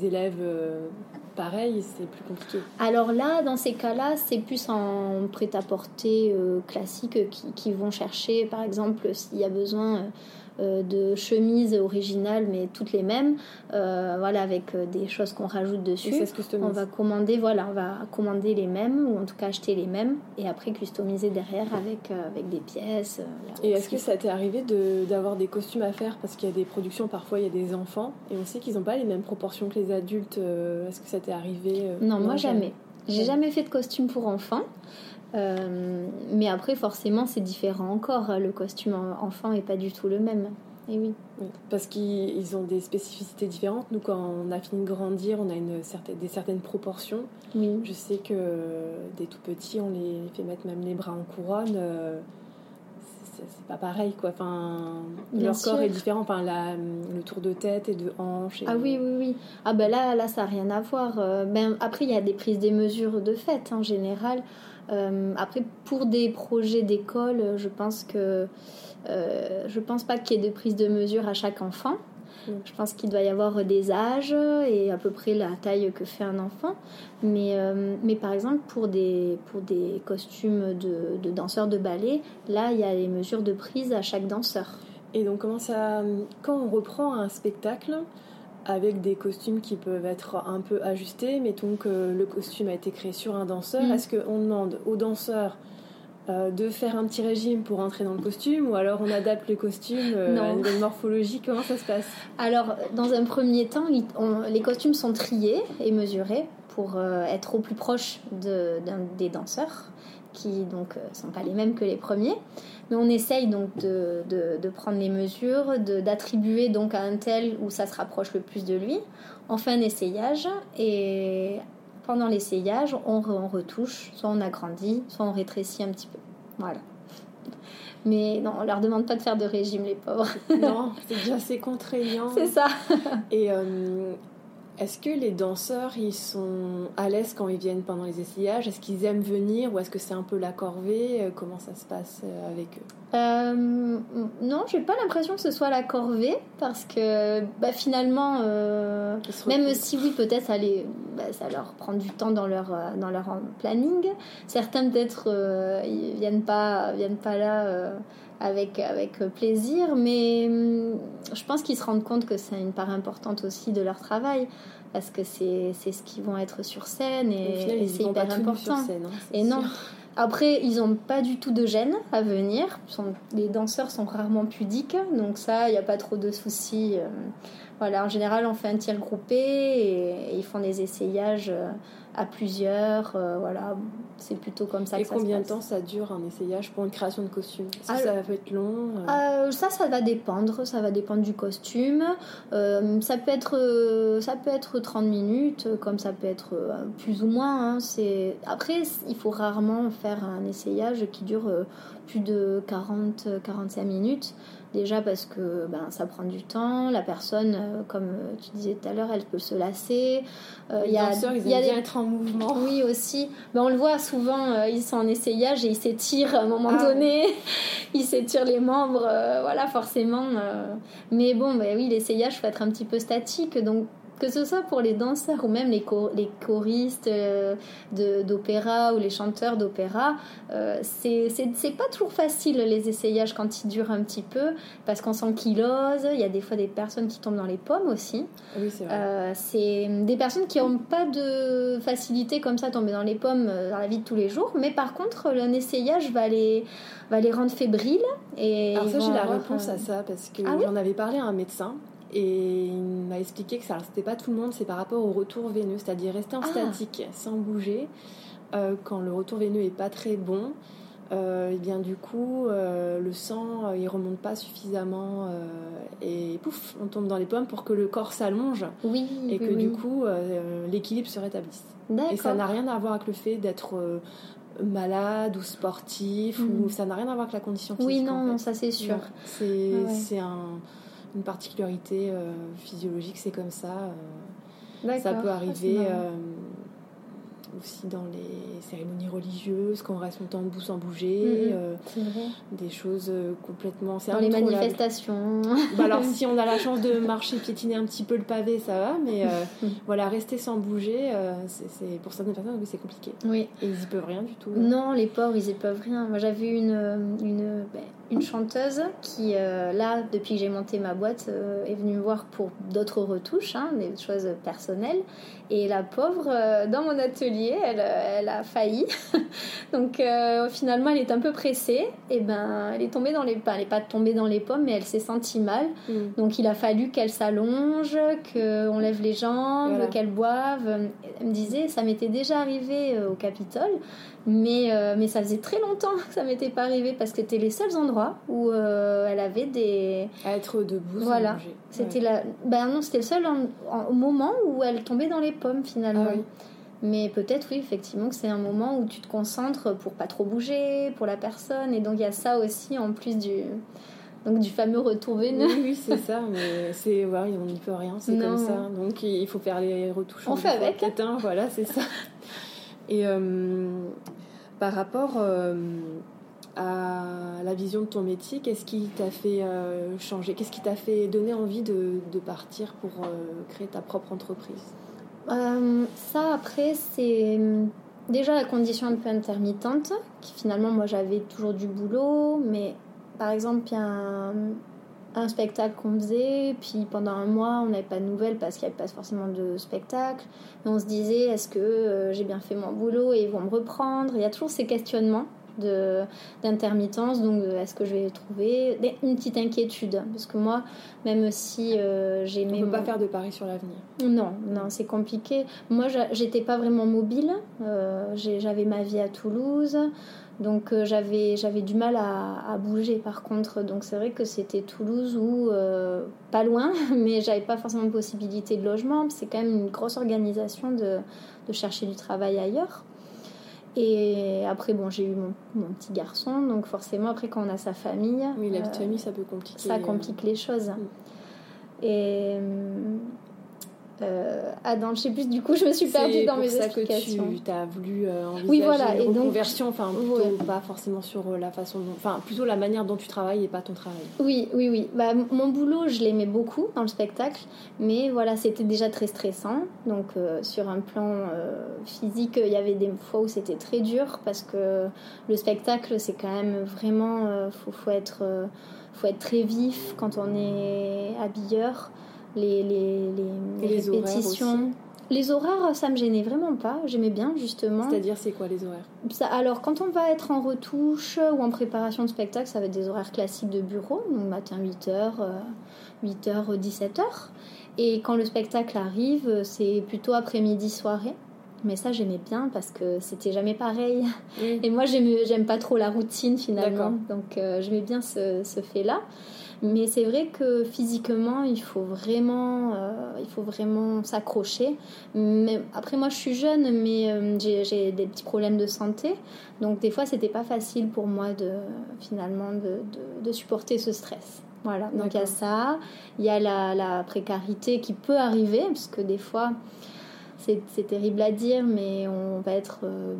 [SPEAKER 1] élèves euh, pareils, c'est plus compliqué.
[SPEAKER 2] Alors là, dans ces cas-là, c'est plus en prêt-à-porter euh, classique qui, qui, vont chercher, par exemple, s'il y a besoin euh, de chemises originales, mais toutes les mêmes, euh, voilà, avec euh, des choses qu'on rajoute dessus. on va commander, voilà, on va commander les mêmes, ou en tout cas acheter les mêmes, et après customiser derrière avec, avec des pièces.
[SPEAKER 1] et est-ce que ça t'est arrivé d'avoir des costumes à faire? Parce qu'il y a des productions, parfois il y a des enfants, et on sait qu'ils n'ont pas les mêmes proportions que les adultes. Est-ce que ça t'est arrivé
[SPEAKER 2] Non, moi jamais? J'ai jamais fait de costume pour enfants. Euh, mais après, forcément, c'est différent encore. Le costume enfant est pas du tout le même. Et oui.
[SPEAKER 1] Parce qu'ils ont des spécificités différentes. Nous, quand on a fini de grandir, on a une certaine, des certaines proportions.
[SPEAKER 2] Oui.
[SPEAKER 1] Je sais que des tout petits, on les fait mettre même les bras en couronne. Euh, c'est pas pareil quoi enfin leur corps est différent enfin la, le tour de tête et de hanche
[SPEAKER 2] ah oui oui oui ah ben là là ça n'a rien à voir euh, ben après il y a des prises des mesures de fait en général euh, après, pour des projets d'école, je pense que euh, je pense pas qu'il y ait de prise de mesure à chaque enfant. Mm. Je pense qu'il doit y avoir des âges et à peu près la taille que fait un enfant. Mais, euh, mais par exemple, pour des, pour des costumes de, de danseurs de ballet, là, il y a les mesures de prise à chaque danseur.
[SPEAKER 1] Et donc, comment ça. Quand on reprend un spectacle, avec des costumes qui peuvent être un peu ajustés. Mettons que le costume a été créé sur un danseur. Mm. Est-ce qu'on demande au danseur euh, de faire un petit régime pour entrer dans le costume ou alors on adapte le costume euh, à une morphologie? Comment ça se passe?
[SPEAKER 2] Alors, dans un premier temps, les costumes sont triés et mesurés pour euh, être au plus proche de, des danseurs qui donc sont pas les mêmes que les premiers. Mais on essaye donc de, de, prendre les mesures, d'attribuer donc à un tel où ça se rapproche le plus de lui. On fait un essayage et pendant l'essayage, on, on retouche, soit on agrandit, soit on rétrécit un petit peu. Voilà. Mais non, on leur demande pas de faire de régime, les pauvres.
[SPEAKER 1] non, c'est déjà assez contraignant.
[SPEAKER 2] C'est ça.
[SPEAKER 1] Et euh, est-ce que les danseurs, ils sont à l'aise quand ils viennent pendant les essayages? Est-ce qu'ils aiment venir ou est-ce que c'est un peu la corvée? Euh, Comment ça se passe euh, avec eux?
[SPEAKER 2] Euh, Non, j'ai pas l'impression que ce soit la corvée parce que bah, finalement, euh, même si oui, peut-être ça, bah, ça leur prend du temps dans leur, dans leur planning. Certains peut-être ils viennent pas, viennent pas là avec, avec plaisir, mais hum, je pense qu'ils se rendent compte que c'est une part importante aussi de leur travail parce que c'est ce qu'ils vont être sur scène et, c'est hyper important.
[SPEAKER 1] Scène, hein,
[SPEAKER 2] et non. Après, ils n'ont pas du tout de gêne à venir. les danseurs sont rarement pudiques, donc ça, il n'y a pas trop de soucis. Euh. Voilà, en général, on fait un tir groupé et, ils font des essayages euh, à plusieurs. Euh, voilà, c'est plutôt comme ça
[SPEAKER 1] et
[SPEAKER 2] que
[SPEAKER 1] ça combien
[SPEAKER 2] de
[SPEAKER 1] temps ça dure un essayage pour une création de costume? Est-ce que ça va être long
[SPEAKER 2] Ça, ça va dépendre. Ça va dépendre du costume. ça peut être, ça peut être 30 minutes, comme ça peut être plus ou moins. Hein. C'est après, il faut rarement faire un essayage qui dure plus de 40-45 minutes. Déjà parce que ben, ça prend du temps, la personne, euh, comme euh, tu disais tout à l'heure, elle peut se lasser.
[SPEAKER 1] Euh, il y a, danseurs, ils y a des... être en mouvement.
[SPEAKER 2] Oui, aussi. Ben, on le voit souvent, ils sont en essayage et ils s'étirent à un moment ah donné. ils s'étirent les membres, voilà, forcément. Mais bon, ben, oui, l'essayage faut être un petit peu statique. Donc, que ce soit pour les danseurs ou même les, les choristes euh, d'opéra ou les chanteurs d'opéra, euh, c'est pas toujours facile les essayages quand ils durent un petit peu parce qu'on sent qu'ils osent. Il y a des fois des personnes qui tombent dans les pommes aussi.
[SPEAKER 1] Oui, c'est vrai.
[SPEAKER 2] Euh, c'est des personnes qui n'ont pas de facilité comme ça à tomber dans les pommes euh, dans la vie de tous les jours, mais par contre, un essayage va les, va les rendre fébriles. Et
[SPEAKER 1] Alors, ça, j'ai la réponse à ça parce que ah j'en avais parlé à un médecin et il m'a expliqué que ça c'était pas tout le monde, c'est par rapport au retour veineux, c'est-à-dire rester en ah. statique sans bouger euh, quand le retour veineux est pas très bon. Euh, et bien du coup euh, le sang il remonte pas suffisamment et pouf on tombe dans les pommes pour que le corps s'allonge
[SPEAKER 2] oui,
[SPEAKER 1] et que du coup l'équilibre se rétablisse et ça n'a rien à voir avec le fait d'être malade ou sportif ou mm. ça n'a rien à voir avec la condition physique
[SPEAKER 2] oui non, ça c'est sûr
[SPEAKER 1] c'est un une particularité euh, physiologique, c'est comme ça. Euh, ça peut arriver euh, aussi dans les cérémonies religieuses, quand on reste longtemps debout sans bouger,
[SPEAKER 2] mm-hmm.
[SPEAKER 1] des choses complètement.
[SPEAKER 2] Dans les manifestations.
[SPEAKER 1] Bah alors, si on a la chance de marcher, piétiner un petit peu le pavé, ça va, mais mm. voilà, rester sans bouger, c'est pour certaines personnes, c'est compliqué.
[SPEAKER 2] Oui.
[SPEAKER 1] Et ils y peuvent rien du tout.
[SPEAKER 2] Non, les pauvres, ils y peuvent rien. Moi, j'avais une, une ben, une chanteuse qui, euh, là, depuis que j'ai monté ma boîte, euh, est venue me voir pour d'autres retouches, hein, des choses personnelles. Et la pauvre, euh, dans mon atelier, elle, elle a failli. Donc finalement, elle est un peu pressée. Et ben, elle est tombée dans les, elle n'est pas tombée dans les pommes, mais elle s'est sentie mal. Mm. Donc il a fallu qu'elle s'allonge, qu'on lève les jambes, qu'elle boive. Elle me disait, ça m'était déjà arrivé au Capitole. Mais, euh, mais ça faisait très longtemps que ça m'était pas arrivé parce que c'était les seuls endroits où euh, elle avait des.
[SPEAKER 1] À être debout.
[SPEAKER 2] Voilà. C'était la. Ben non, c'était le seul moment où elle tombait dans les pommes finalement. Ah mais peut-être, oui, effectivement, que c'est un moment où tu te concentres pour pas trop bouger, pour la personne. Et donc, il y a ça aussi en plus du, donc, du fameux retour veineux.
[SPEAKER 1] Oui, oui c'est ça. Mais c'est, ouais, on n'y peut rien, c'est comme ça. Donc, il faut faire les retouches.
[SPEAKER 2] On fait avec.
[SPEAKER 1] voilà, c'est ça. Et euh, par rapport euh, à la vision de ton métier, qu'est-ce qui t'a fait euh, changer? Qu'est-ce qui t'a fait donner envie de, partir pour créer ta propre entreprise?
[SPEAKER 2] Ça, après, c'est déjà la condition un peu intermittente, qui finalement, moi, j'avais toujours du boulot, mais par exemple, il y a un, un spectacle qu'on faisait, puis pendant un mois on n'avait pas de nouvelles parce qu'il n'y avait pas forcément de spectacle. Mais on se disait est-ce que euh, j'ai bien fait mon boulot et ils vont me reprendre? Il y a toujours ces questionnements d'intermittence, donc euh, est-ce que je vais trouver? Une petite inquiétude parce que moi, même si euh, j'ai
[SPEAKER 1] On ne peut pas faire de paris sur l'avenir.
[SPEAKER 2] Non, non, c'est compliqué. Moi, j'étais pas vraiment mobile. J'avais ma vie à Toulouse. Donc euh, j'avais j'avais du mal à, bouger par contre. Donc c'est vrai que c'était Toulouse ou euh, pas loin, mais j'avais pas forcément de possibilité de logement. C'est quand même une grosse organisation de, de, chercher du travail ailleurs. Et après, bon, j'ai eu mon, mon, petit garçon, donc forcément, après, quand on a sa famille.
[SPEAKER 1] Oui, la petite euh, famille, ça peut compliquer.
[SPEAKER 2] Ça complique les choses. Et euh, Adam, je sais plus, du coup, je me suis perdue dans mes ça explications.
[SPEAKER 1] que tu as voulu euh, envisager
[SPEAKER 2] oui, voilà,
[SPEAKER 1] une reconversion, enfin, plutôt pas forcément sur euh, la façon dont, enfin, plutôt la manière dont tu travailles et pas ton travail.
[SPEAKER 2] Oui, oui, oui. Bah, mon boulot, je l'aimais beaucoup dans le spectacle, mais voilà, c'était déjà très stressant. Donc, euh, sur un plan physique, il y avait des fois où c'était très dur parce que le spectacle, c'est quand même vraiment, faut, faut être, faut être très vif quand on est habilleur les, les, les, les répétitions. Les horaires, ça me gênait vraiment pas. J'aimais bien, justement.
[SPEAKER 1] C'est-à-dire, c'est quoi les horaires?
[SPEAKER 2] Ça, Alors, quand on va être en retouche ou en préparation de spectacle, ça va être des horaires classiques de bureau, donc matin 8h, 8h, 17h. Et quand le spectacle arrive, c'est plutôt après-midi, soirée. Mais ça, j'aimais bien parce que c'était jamais pareil. Et moi, j'aime pas trop la routine finalement. Donc, euh, j'aimais bien ce, ce fait-là. Mais c'est vrai que physiquement, il faut vraiment, euh, il faut vraiment s'accrocher. Mais après, moi, je suis jeune, mais euh, j'ai des petits problèmes de santé, donc des fois, c'était pas facile pour moi de finalement de, de, de supporter ce stress. Voilà. Donc il y a ça, il y a la, la, précarité qui peut arriver, parce que des fois, c'est terrible à dire, mais on va être euh, euh,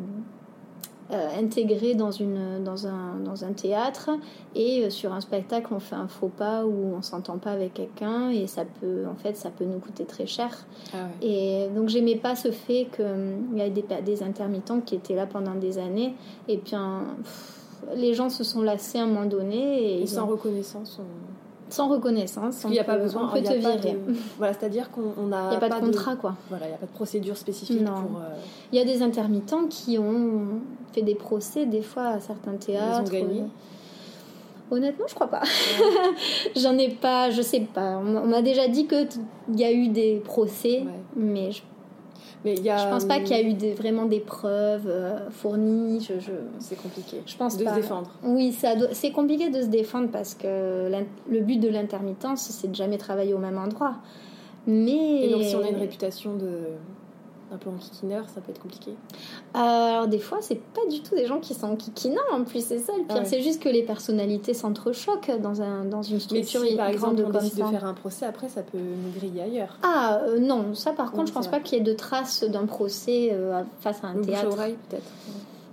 [SPEAKER 2] intégré dans, une, dans, un, dans un théâtre et euh, sur un spectacle on fait un faux pas ou on s'entend pas avec quelqu'un et ça peut en fait ça peut nous coûter très cher
[SPEAKER 1] Ah ouais.
[SPEAKER 2] et donc j'aimais pas ce fait qu'il y avait des, des intermittents qui étaient là pendant des années et puis un- pff, les gens se sont lassés à un moment donné et
[SPEAKER 1] Et
[SPEAKER 2] ils
[SPEAKER 1] sans
[SPEAKER 2] ont-
[SPEAKER 1] reconnaissance, on...
[SPEAKER 2] sans reconnaissance
[SPEAKER 1] il n'y a pas
[SPEAKER 2] peut-
[SPEAKER 1] besoin.
[SPEAKER 2] on peut
[SPEAKER 1] il y
[SPEAKER 2] te virer
[SPEAKER 1] de- Voilà, c'est-à-dire qu'on n'a
[SPEAKER 2] il n'y a pas, de contrat quoi
[SPEAKER 1] Voilà, il n'y a pas de procédure spécifique
[SPEAKER 2] Non.
[SPEAKER 1] pour. euh,
[SPEAKER 2] il y a des intermittents qui ont fait des procès des fois à certains théâtres
[SPEAKER 1] gagné
[SPEAKER 2] Euh, Honnêtement, je crois pas. J'en ai pas, je sais pas. On m'a- déjà dit que t- il y a eu des procès,
[SPEAKER 1] Ouais.
[SPEAKER 2] mais je,
[SPEAKER 1] Mais y a.
[SPEAKER 2] je pense pas qu'il y a eu des, vraiment des preuves euh, fournies. Je, je,
[SPEAKER 1] C'est compliqué.
[SPEAKER 2] je pense
[SPEAKER 1] de
[SPEAKER 2] pas.
[SPEAKER 1] se défendre.
[SPEAKER 2] Oui, c'est compliqué de se défendre parce que le but de l'intermittence, c'est de jamais travailler au même endroit. Mais
[SPEAKER 1] Et donc, si on a une réputation de un peu enquiquineur, ça peut être compliqué.
[SPEAKER 2] Alors des fois, c'est pas du tout des gens qui sont kikinants en plus, c'est ça le pire.
[SPEAKER 1] Ah ouais.
[SPEAKER 2] C'est juste que les personnalités s'entrechoquent dans, un, dans une
[SPEAKER 1] Mais
[SPEAKER 2] structure
[SPEAKER 1] si, par exemple,
[SPEAKER 2] grande
[SPEAKER 1] on décide de faire un procès, après, ça peut nous griller ailleurs.
[SPEAKER 2] Ah euh, non, ça par contre, je pense pas qu'il y ait de traces d'un procès euh, face à un
[SPEAKER 1] Le
[SPEAKER 2] théâtre.
[SPEAKER 1] oreille, peut-être.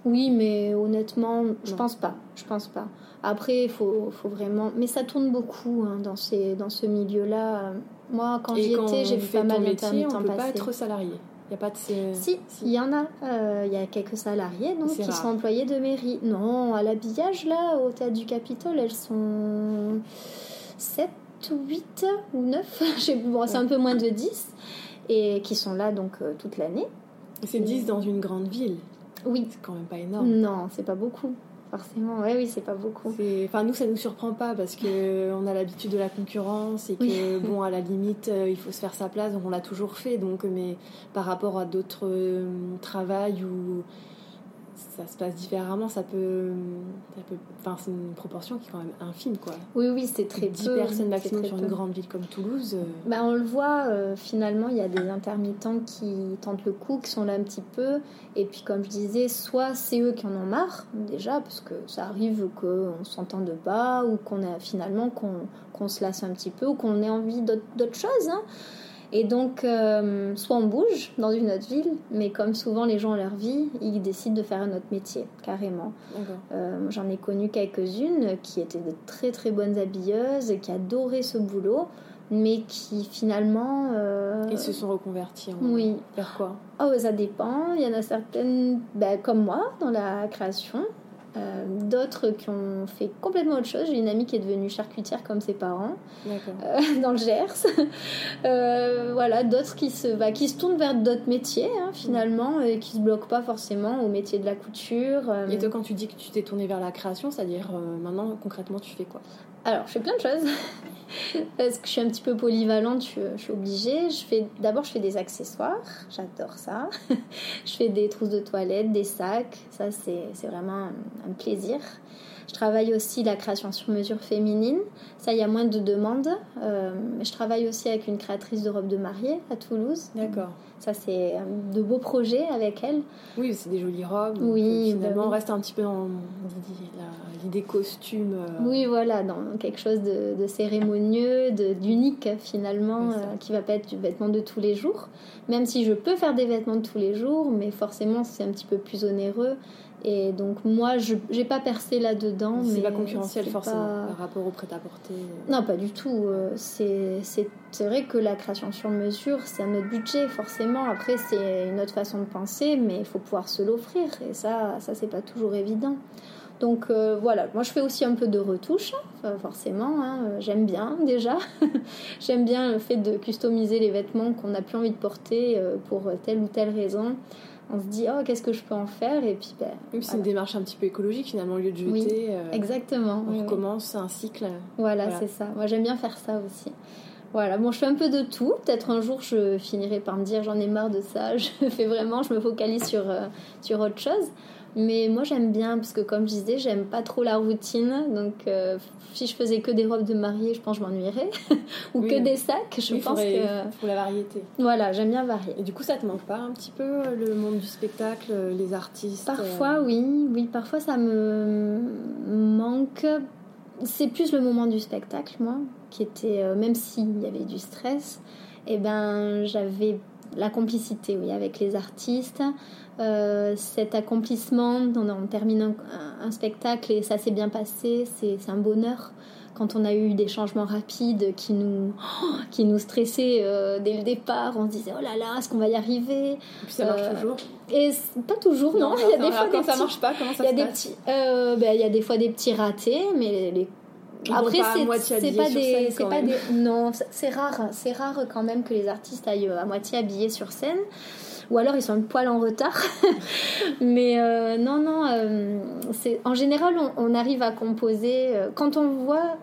[SPEAKER 2] Oui, mais honnêtement, je
[SPEAKER 1] Non.
[SPEAKER 2] pense pas. Je pense pas. Après, il faut, faut vraiment. Mais ça tourne beaucoup hein, dans, ces, dans ce milieu-là. Moi, quand j'y étais, j'ai vu pas mal
[SPEAKER 1] ton métier, on peut pas être salarié. Il n'y a pas de. ces-
[SPEAKER 2] Si, il y en a. Euh, Il y a quelques salariés donc, qui
[SPEAKER 1] rare.
[SPEAKER 2] sont employés de mairie. Non, à l'habillage, là, au théâtre du Capitole, elles sont 7 ou 8 ou 9. Je sais- bon, c'est un peu moins de 10. Et qui sont là donc euh, toute l'année.
[SPEAKER 1] C'est 10 dans une grande ville.
[SPEAKER 2] Oui.
[SPEAKER 1] C'est quand même pas énorme.
[SPEAKER 2] Non, c'est pas beaucoup. Forcément. Oui, oui, c'est pas beaucoup.
[SPEAKER 1] Enfin, nous, ça nous surprend pas parce que on a l'habitude de la concurrence et que,
[SPEAKER 2] Oui.
[SPEAKER 1] bon, à la limite, euh, il faut se faire sa place, donc on l'a toujours fait. Donc, mais par rapport à d'autres euh, travails où ça se passe différemment, ça peut, ça peut, enfin, c'est une proportion qui est quand même infime, quoi.
[SPEAKER 2] Oui, oui, c'est très
[SPEAKER 1] 10
[SPEAKER 2] peu.
[SPEAKER 1] personnes maximum sur
[SPEAKER 2] peu.
[SPEAKER 1] une grande ville comme Toulouse. euh,
[SPEAKER 2] Bah, on le voit, euh, finalement, il y a des intermittents qui tentent le coup, qui sont là un petit peu. Et puis, comme je disais, soit c'est eux qui en ont marre, déjà, parce que ça arrive qu'on s'entende pas, ou qu'on a finalement qu'on qu'on se lasse un petit peu, ou qu'on ait envie d'autre d'autre chose. hein. Et donc, euh, soit on bouge dans une autre ville, mais comme souvent les gens ont leur vie, ils décident de faire un autre métier, carrément. Euh, J'en ai connu quelques-unes qui étaient de très très bonnes habilleuses, qui adoraient ce boulot, mais qui finalement... euh,
[SPEAKER 1] Ils se sont reconvertis en.
[SPEAKER 2] Oui.
[SPEAKER 1] Vers quoi?
[SPEAKER 2] Oh, ça dépend. Il y en a certaines, ben, comme moi, dans la création. D'autres qui ont fait complètement autre chose. J'ai une amie qui est devenue charcutière comme ses parents, euh, dans le Gers. Euh, voilà, d'autres qui se, bah, qui se tournent vers d'autres métiers, hein, finalement, et qui se bloquent pas forcément au métier de la couture. euh.
[SPEAKER 1] Et toi, quand tu dis que tu t'es tourné vers la création, c'est-à-dire maintenant, concrètement, tu fais quoi?
[SPEAKER 2] Alors, je fais plein de choses. Parce que je suis un petit peu polyvalente, je, suis obligée. Je fais, d'abord, je fais des accessoires. J'adore ça. je fais des trousses de toilette, des sacs. Ça, c'est, c'est vraiment un plaisir. Je travaille aussi la création sur mesure féminine. Ça, il y a moins de demandes. Euh, je travaille aussi avec une créatrice de robes de mariée à Toulouse.
[SPEAKER 1] D'accord.
[SPEAKER 2] Ça, c'est euh, de beaux projets avec elle.
[SPEAKER 1] Oui, c'est des jolies robes.
[SPEAKER 2] Oui,
[SPEAKER 1] euh,
[SPEAKER 2] bah
[SPEAKER 1] finalement, on reste un petit peu dans l'idée- costume. euh,
[SPEAKER 2] Oui, voilà, dans quelque chose de, de cérémonieux, d'unique finalement,
[SPEAKER 1] Oui,
[SPEAKER 2] euh, qui va pas être du vêtement de tous les jours. Même si je peux faire des vêtements de tous les jours, mais forcément c'est un petit peu plus onéreux. Et donc moi, je n'ai pas percé là-dedans.
[SPEAKER 1] C'est
[SPEAKER 2] mais
[SPEAKER 1] pas concurrentiel forcément
[SPEAKER 2] pas-
[SPEAKER 1] par rapport au prêt-à-porter. euh.
[SPEAKER 2] Non, pas du tout. euh, C'est vrai que la création sur mesure, c'est un autre budget, forcément. Après, c'est une autre façon de penser, mais il faut pouvoir se l'offrir. Et ça, ça c'est pas toujours évident. Donc euh, voilà, moi je fais aussi un peu de retouche, hein, forcément. hein, J'aime bien déjà. J'aime bien le fait de customiser les vêtements qu'on n'a plus envie de porter pour telle ou telle raison. On se dit, oh, qu'est-ce que je peux en faire Et puis, ben,
[SPEAKER 1] Oui, c'est
[SPEAKER 2] voilà.
[SPEAKER 1] une démarche un petit peu écologique finalement, au lieu de jeter.
[SPEAKER 2] Oui,
[SPEAKER 1] euh,
[SPEAKER 2] exactement.
[SPEAKER 1] On
[SPEAKER 2] oui,
[SPEAKER 1] recommence un cycle.
[SPEAKER 2] Voilà,
[SPEAKER 1] Voilà.
[SPEAKER 2] c'est ça. Moi, j'aime bien faire ça aussi. Voilà, bon, je fais un peu de tout. Peut-être un jour, je finirai par me dire j'en ai marre de ça. Je fais vraiment, je me focalise sur, euh, sur autre chose. Mais moi, j'aime bien parce que, comme je disais, j'aime pas trop la routine. Donc, euh, si je faisais que des robes de mariée, je pense que je m'ennuierais. Ou
[SPEAKER 1] Oui.
[SPEAKER 2] que des sacs, je
[SPEAKER 1] Oui,
[SPEAKER 2] pense
[SPEAKER 1] faudrait-
[SPEAKER 2] que.
[SPEAKER 1] faut la variété.
[SPEAKER 2] Voilà, j'aime bien varier.
[SPEAKER 1] Et du coup, ça te manque pas un petit peu euh, le monde du spectacle, euh, les artistes
[SPEAKER 2] Parfois,
[SPEAKER 1] euh,
[SPEAKER 2] oui, oui, parfois ça me manque. C'est plus le moment du spectacle, moi, qui était, euh, même s'il y avait du stress, et ben j'avais la complicité, oui, avec les artistes. Euh, cet accomplissement, on, termine un, un, spectacle et ça s'est bien passé, c'est un bonheur quand on a eu des changements rapides qui nous, qui nous stressaient euh, dès le départ, on se disait oh là là, est-ce qu'on va y arriver? Et
[SPEAKER 1] puis ça marche
[SPEAKER 2] Euh,
[SPEAKER 1] toujours.
[SPEAKER 2] Et pas toujours, non. Il y a des fois
[SPEAKER 1] quand
[SPEAKER 2] des
[SPEAKER 1] ça
[SPEAKER 2] petits-
[SPEAKER 1] marche pas, comment ça
[SPEAKER 2] il y a
[SPEAKER 1] se
[SPEAKER 2] des
[SPEAKER 1] passe?
[SPEAKER 2] petits, ben, il y a des fois des petits ratés, mais les après c'est pas des c'est pas des non c'est- rare c'est rare quand même que les artistes aillent euh, à moitié habillés sur scène. Ou alors ils sont un poil en retard. Mais euh, non non euh, c'est en général on, on arrive à composer euh, quand on voit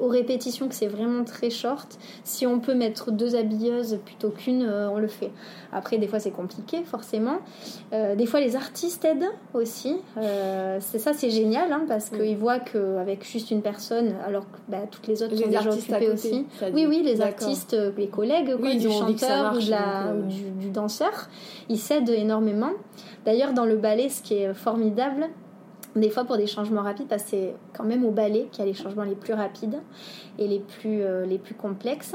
[SPEAKER 2] aux répétitions que c'est vraiment très short si on peut mettre deux habilleuses plutôt qu'une euh, on le fait après des fois c'est compliqué forcément euh, des fois, les artistes aident aussi. Euh, c'est ça, c'est génial hein, parce
[SPEAKER 1] Oui.
[SPEAKER 2] qu'ils voient qu'avec juste une personne, alors que bah, toutes les autres
[SPEAKER 1] Les
[SPEAKER 2] sont déjà occupées aussi. Oui, oui, les artistes, les collègues quoi,
[SPEAKER 1] Oui,
[SPEAKER 2] du chanteur ou,
[SPEAKER 1] marche,
[SPEAKER 2] de la-
[SPEAKER 1] donc,
[SPEAKER 2] ou du, du danseur, ils s'aident énormément. D'ailleurs, dans le ballet, ce qui est formidable, des fois pour des changements rapides, parce que c'est quand même au ballet qu'il y a les changements les plus rapides et les plus, euh, les plus complexes.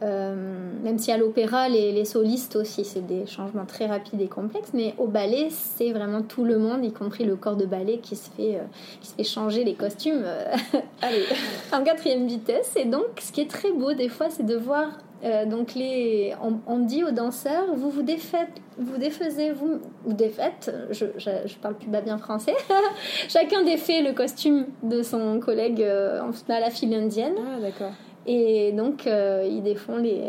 [SPEAKER 2] Euh, même si à l'opéra, les, les solistes aussi, c'est des changements très rapides et complexes, mais au ballet, c'est vraiment tout le monde, y compris le corps de ballet, qui se fait, euh, qui se fait changer les costumes
[SPEAKER 1] Allez,
[SPEAKER 2] en quatrième vitesse. Et donc, ce qui est très beau des fois, c'est de voir. Euh, donc les, on, on dit aux danseurs, vous vous défaites, vous défaisez, vous ou défaites. Je, je, je parle plus pas bien français. Chacun défait le costume de son collègue euh, à la file indienne.
[SPEAKER 1] ah d'accord.
[SPEAKER 2] Et donc, euh, ils défont les.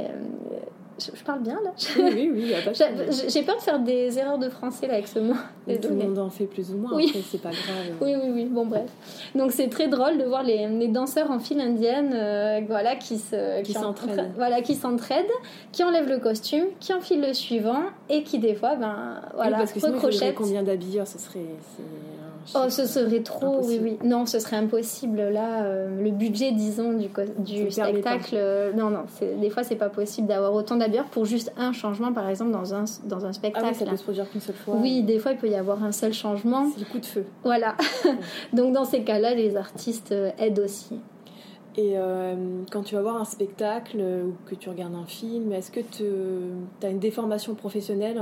[SPEAKER 2] Je, je parle bien là
[SPEAKER 1] Oui, oui, oui, il y a pas de
[SPEAKER 2] J'ai peur de faire des erreurs de français là avec ce mot.
[SPEAKER 1] Tout le monde en fait plus ou moins,
[SPEAKER 2] Oui.
[SPEAKER 1] après c'est pas grave.
[SPEAKER 2] Oui, oui, oui. Bon, bref. Donc, c'est très drôle de voir les, les danseurs en file indienne euh, voilà, qui se,
[SPEAKER 1] Qui
[SPEAKER 2] en-
[SPEAKER 1] s'entraident.
[SPEAKER 2] entre- Voilà, qui s'entraident, qui enlèvent le costume, qui enfilent le suivant et qui, des fois, ben, voilà,
[SPEAKER 1] Oui, parce que sinon, il combien d'habilleurs Ce serait.
[SPEAKER 2] Oh, ce serait trop,
[SPEAKER 1] Impossible.
[SPEAKER 2] oui, oui. Non, ce serait impossible. Là, euh, le budget, disons, du, spectacle, euh, non, non, des fois, c'est pas possible d'avoir autant d'habilleurs pour juste un changement, par exemple, dans un, dans un
[SPEAKER 1] Ah
[SPEAKER 2] spectacle.
[SPEAKER 1] oui, ça peut se produire qu'une seule fois.
[SPEAKER 2] Oui, des fois, il peut y avoir un seul changement.
[SPEAKER 1] C'est le coup de feu.
[SPEAKER 2] Voilà. Donc, dans ces cas-là, les artistes euh, aident aussi.
[SPEAKER 1] Et euh, quand tu vas voir un spectacle ou que tu regardes un film, est-ce que tu as une déformation professionnelle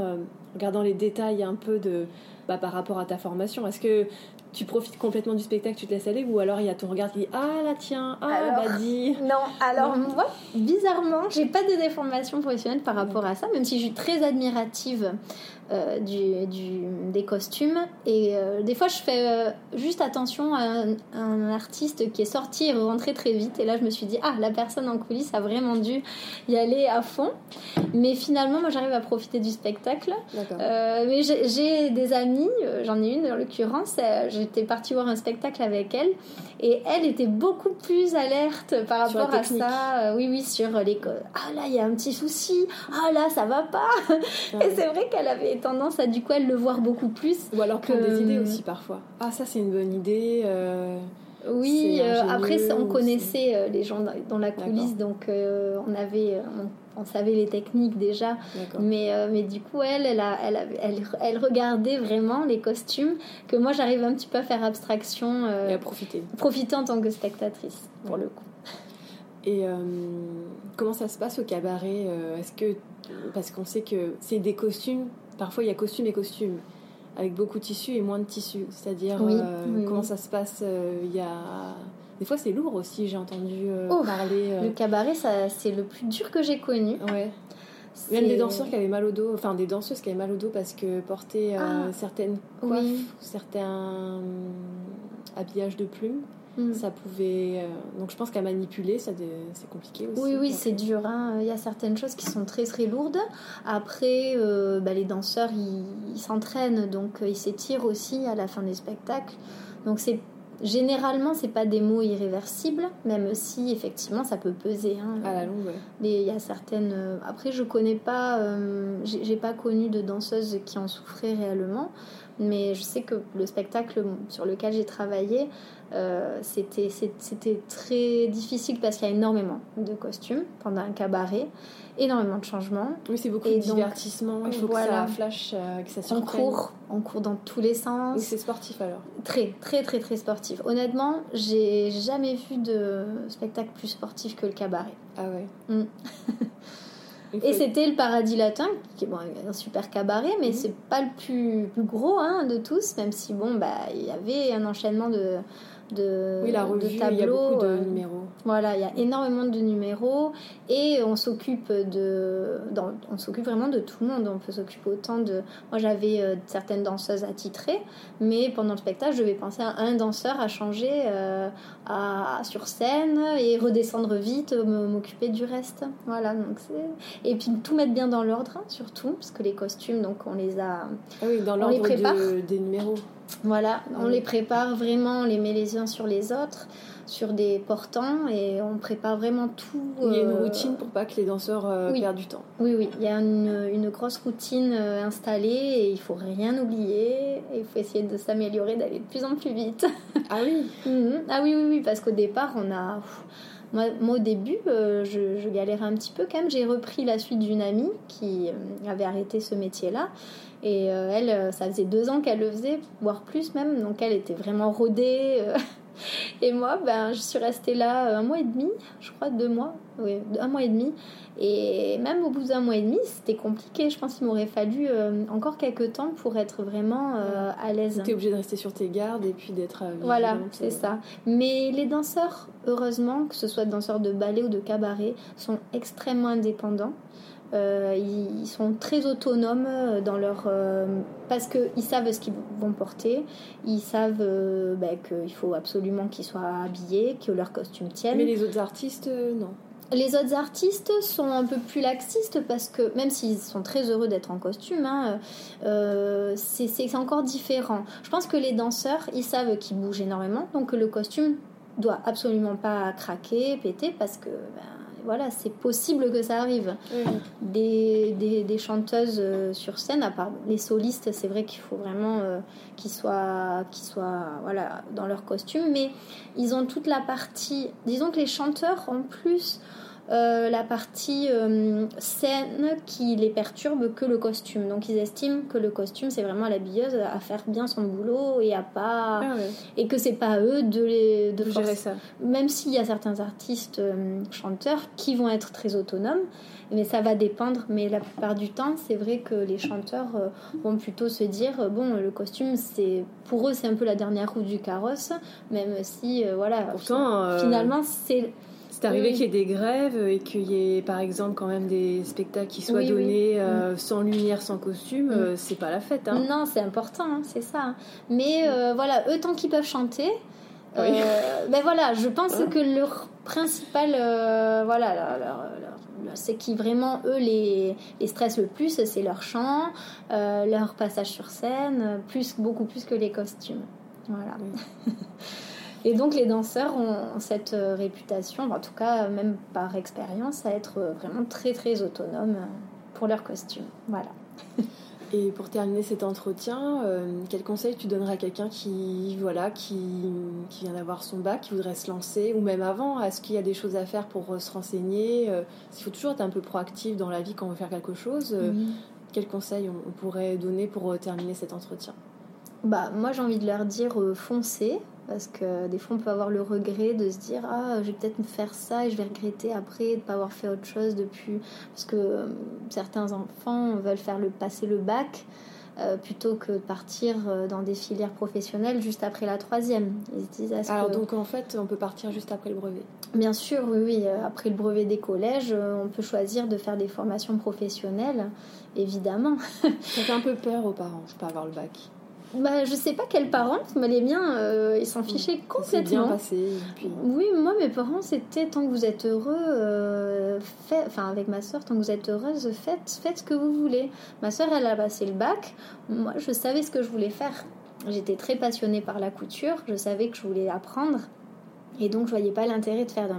[SPEAKER 1] regardant les détails un peu de, bah, par rapport à ta formation Est-ce que tu profites complètement du spectacle, tu te laisses aller ou alors il y a ton regard qui dit Ah là tiens, ah
[SPEAKER 2] Alors,
[SPEAKER 1] bah dis
[SPEAKER 2] Non, alors
[SPEAKER 1] Non.
[SPEAKER 2] moi, bizarrement, j'ai pas de déformation professionnelle par rapport à ça, même si je suis très admirative euh, du, du- des costumes. Et euh, des fois, je fais euh, juste attention à un, un artiste qui est sorti et rentré très vite. Et là, je me suis dit, ah, la personne en coulisses a vraiment dû y aller à fond. Mais finalement, moi, j'arrive à profiter du spectacle. Mais j'ai des amies, j'en ai une en l'occurrence, j'étais partie voir un spectacle avec elle et elle était beaucoup plus alerte par
[SPEAKER 1] Sur
[SPEAKER 2] rapport à ça. Oui, oui, sur les. Ah là, il y a un petit souci, ah là, ça va pas. Et c'est vrai qu'elle avait tendance à du coup, elle le voir beaucoup plus.
[SPEAKER 1] Ou alors prendre
[SPEAKER 2] que-
[SPEAKER 1] des idées aussi parfois. Ah ça c'est une bonne idée. euh,
[SPEAKER 2] Oui, euh, après, ça, on connaissait euh, les gens dans, la coulisse, donc euh, on avait. on, on savait les techniques déjà. Mais, mais du coup, elle, elle, a- elle, elle, elle regardait vraiment les costumes que moi, j'arrive un petit peu à faire abstraction,
[SPEAKER 1] Et à profiter.
[SPEAKER 2] profiter en tant que spectatrice, pour
[SPEAKER 1] Ouais.
[SPEAKER 2] le coup.
[SPEAKER 1] Et comment ça se passe au cabaret Est-ce que parce qu'on sait que c'est des costumes, parfois il y a costumes et costumes avec beaucoup de tissu et moins de tissu. C'est-à-dire
[SPEAKER 2] Oui,
[SPEAKER 1] euh,
[SPEAKER 2] oui,
[SPEAKER 1] comment
[SPEAKER 2] oui.
[SPEAKER 1] ça se passe euh, Il y a des fois c'est lourd aussi. J'ai entendu euh,
[SPEAKER 2] Oh,
[SPEAKER 1] parler.
[SPEAKER 2] Le cabaret, ça, c'est le plus dur que j'ai connu.
[SPEAKER 1] Ouais. Même des danseurs qui avaient mal au dos, enfin des danseuses qui avaient mal au dos parce que porter euh,
[SPEAKER 2] Ah,
[SPEAKER 1] certaines coiffes, certains habillages de plumes,
[SPEAKER 2] Mm.
[SPEAKER 1] ça pouvait. euh, donc je pense qu'à manipuler, ça c'est compliqué aussi.
[SPEAKER 2] Oui, oui, c'est dur. hein. Il y a certaines choses qui sont très très lourdes. Après, euh, bah, les danseurs, ils s'entraînent, donc euh, ils s'étirent aussi à la fin des spectacles. Donc c'est généralement, c'est pas des mots irréversibles, même si effectivement ça peut peser. hein.
[SPEAKER 1] À la longue, ouais.
[SPEAKER 2] Il y a certaines. euh, Après, je connais pas. euh, j'ai j'ai pas connu de danseuses qui en souffraient réellement. Mais je sais que le spectacle sur lequel j'ai travaillé, euh, c'était très difficile parce qu'il y a énormément de costumes pendant un cabaret, énormément de changements.
[SPEAKER 1] Oui, c'est beaucoup
[SPEAKER 2] Et
[SPEAKER 1] de
[SPEAKER 2] donc,
[SPEAKER 1] divertissement. Il faut
[SPEAKER 2] voilà.
[SPEAKER 1] que ça flash, euh, que ça
[SPEAKER 2] On
[SPEAKER 1] surprenne.
[SPEAKER 2] court, on court dans tous les sens.
[SPEAKER 1] C'est sportif alors.
[SPEAKER 2] Très, très, très, très sportif. Honnêtement, j'ai jamais vu de spectacle plus sportif que le cabaret.
[SPEAKER 1] Ah ouais.
[SPEAKER 2] Mm. Et c'était le Paradis Latin, qui est bon, un super cabaret, mais c'est pas le plus, plus gros hein, de tous, même si bon, bah, il y avait un enchaînement de, de,
[SPEAKER 1] oui, la revue,
[SPEAKER 2] de tableaux.
[SPEAKER 1] Il y a beaucoup de
[SPEAKER 2] euh,
[SPEAKER 1] numéros.
[SPEAKER 2] Voilà, il y a énormément de numéros et on s'occupe de, dans, on s'occupe vraiment de tout le monde. On peut s'occuper autant de. Moi, j'avais euh, certaines danseuses attitrées, mais pendant le spectacle, je devais penser à un danseur à changer euh, à, sur scène et redescendre vite, m'occuper du reste. Voilà, donc c'est et puis tout mettre bien dans l'ordre, hein, surtout parce que les costumes, donc on les a.
[SPEAKER 1] Ah oui, dans l'ordre de, des numéros.
[SPEAKER 2] Voilà, on les prépare vraiment, on les met les uns sur les autres, sur des portants, et on prépare vraiment tout.
[SPEAKER 1] Il y a une routine pour pas que les danseurs euh, perdent du temps.
[SPEAKER 2] Oui, oui, il y a une, une grosse routine euh, installée, et il faut rien oublier, et il faut essayer de s'améliorer, d'aller de plus en plus vite.
[SPEAKER 1] Ah oui
[SPEAKER 2] Mhm. Ah oui, oui, oui, parce qu'au départ, on a... Moi, au début, euh, je, je, galérais un petit peu quand même. J'ai repris la suite d'une amie qui euh, avait arrêté ce métier-là. Et euh, elle, ça faisait deux ans qu'elle le faisait, voire plus même. Donc elle était vraiment rodée. et moi, ben, je suis restée là un mois et demi, je crois, deux mois. Oui, un mois et demi. Et même au bout d'un mois et demi, c'était compliqué. Je pense qu'il m'aurait fallu euh, encore quelques temps pour être vraiment euh, à l'aise.
[SPEAKER 1] Tu es obligé de rester sur tes gardes et puis d'être. Euh,
[SPEAKER 2] voilà, c'est ça. Mais les danseurs, heureusement, que ce soit danseurs de ballet ou de cabaret, sont extrêmement indépendants. Euh, ils sont très autonomes dans leur parce qu'ils savent ce qu'ils vont porter, ils savent ben, qu'il faut absolument qu'ils soient habillés, que leur costume tienne.
[SPEAKER 1] Mais les autres artistes, non.
[SPEAKER 2] Les autres artistes sont un peu plus laxistes parce que même s'ils sont très heureux d'être en costume, hein, euh, c'est encore différent. Je pense que les danseurs, ils savent qu'ils bougent énormément, donc le costume doit absolument pas craquer, péter parce que ben, voilà, c'est possible que ça arrive.
[SPEAKER 1] Oui.
[SPEAKER 2] Des, des, des, chanteuses euh, sur scène, à part les solistes, c'est vrai qu'il faut vraiment euh, qu'ils soient, qu'ils soient voilà, dans leur costume, mais ils ont toute la partie. Disons que les chanteurs, en plus, euh, la partie euh, scène qui les perturbe que le costume. Donc ils estiment que le costume c'est vraiment l'habilleuse à faire bien son boulot et à pas
[SPEAKER 1] ah ouais.
[SPEAKER 2] et que c'est pas à eux de les de,
[SPEAKER 1] gérer ça.
[SPEAKER 2] Même s'il y a certains artistes euh, chanteurs qui vont être très autonomes, mais ça va dépendre. Mais la plupart du temps, c'est vrai que les chanteurs euh, vont plutôt se dire bon le costume c'est pour eux c'est un peu la dernière roue du carrosse, même si voilà
[SPEAKER 1] Pourtant,
[SPEAKER 2] finalement c'est
[SPEAKER 1] c'est arrivé oui. qu'il y ait des grèves et qu'il y ait par exemple quand même des spectacles qui soient
[SPEAKER 2] oui,
[SPEAKER 1] donnés
[SPEAKER 2] oui.
[SPEAKER 1] euh, sans lumière, sans costume, euh, c'est pas la fête. Hein.
[SPEAKER 2] Non, c'est important, hein, c'est ça. Mais euh, voilà, eux tant qu'ils peuvent chanter,
[SPEAKER 1] oui.
[SPEAKER 2] ben voilà, je pense que leur principal, euh, voilà, leur, leur, leur, c'est qui vraiment eux les, les stressent le plus, c'est leur chant, euh, leur passage sur scène, plus beaucoup plus que les costumes. Voilà. Et donc les danseurs ont cette euh, réputation, en tout cas même par expérience, à être euh, vraiment très très autonomes euh, pour leurs costumes. Voilà.
[SPEAKER 1] Et pour terminer cet entretien, euh, quel conseil tu donnerais à quelqu'un qui voilà qui, qui vient d'avoir son bac, qui voudrait se lancer, ou même avant Est-ce qu'il y a des choses à faire pour se renseigner euh, Il faut toujours être un peu proactif dans la vie quand on veut faire quelque chose. Euh,
[SPEAKER 2] oui.
[SPEAKER 1] Quel conseil on, on, pourrait donner pour terminer cet entretien?
[SPEAKER 2] Bah, Moi j'ai envie de leur dire foncez, parce que des fois on peut avoir le regret de se dire ah je vais peut-être me faire ça et je vais regretter après de ne pas avoir fait autre chose depuis parce que euh, certains enfants veulent faire le passer le bac euh, plutôt que de partir euh, dans des filières professionnelles juste après la troisième.
[SPEAKER 1] Ils se disent, Alors que... donc en fait on peut partir juste après le brevet
[SPEAKER 2] Bien sûr, oui, oui. Après le brevet des collèges, on peut choisir de faire des formations professionnelles, évidemment.
[SPEAKER 1] Ça fait un peu peur aux parents de pas avoir le bac
[SPEAKER 2] bah, je sais pas quels parents, mais les miens, euh, ils s'en fichaient complètement.
[SPEAKER 1] bien passé. Puis...
[SPEAKER 2] Oui, moi, mes parents, c'était tant que vous êtes heureux, euh, fait, enfin avec ma soeur, tant que vous êtes heureuse, faites, faites ce que vous voulez. Ma soeur, elle a passé le bac. Moi, je savais ce que je voulais faire. J'étais très passionnée par la couture. Je savais que je voulais apprendre. Et donc, je voyais pas l'intérêt de faire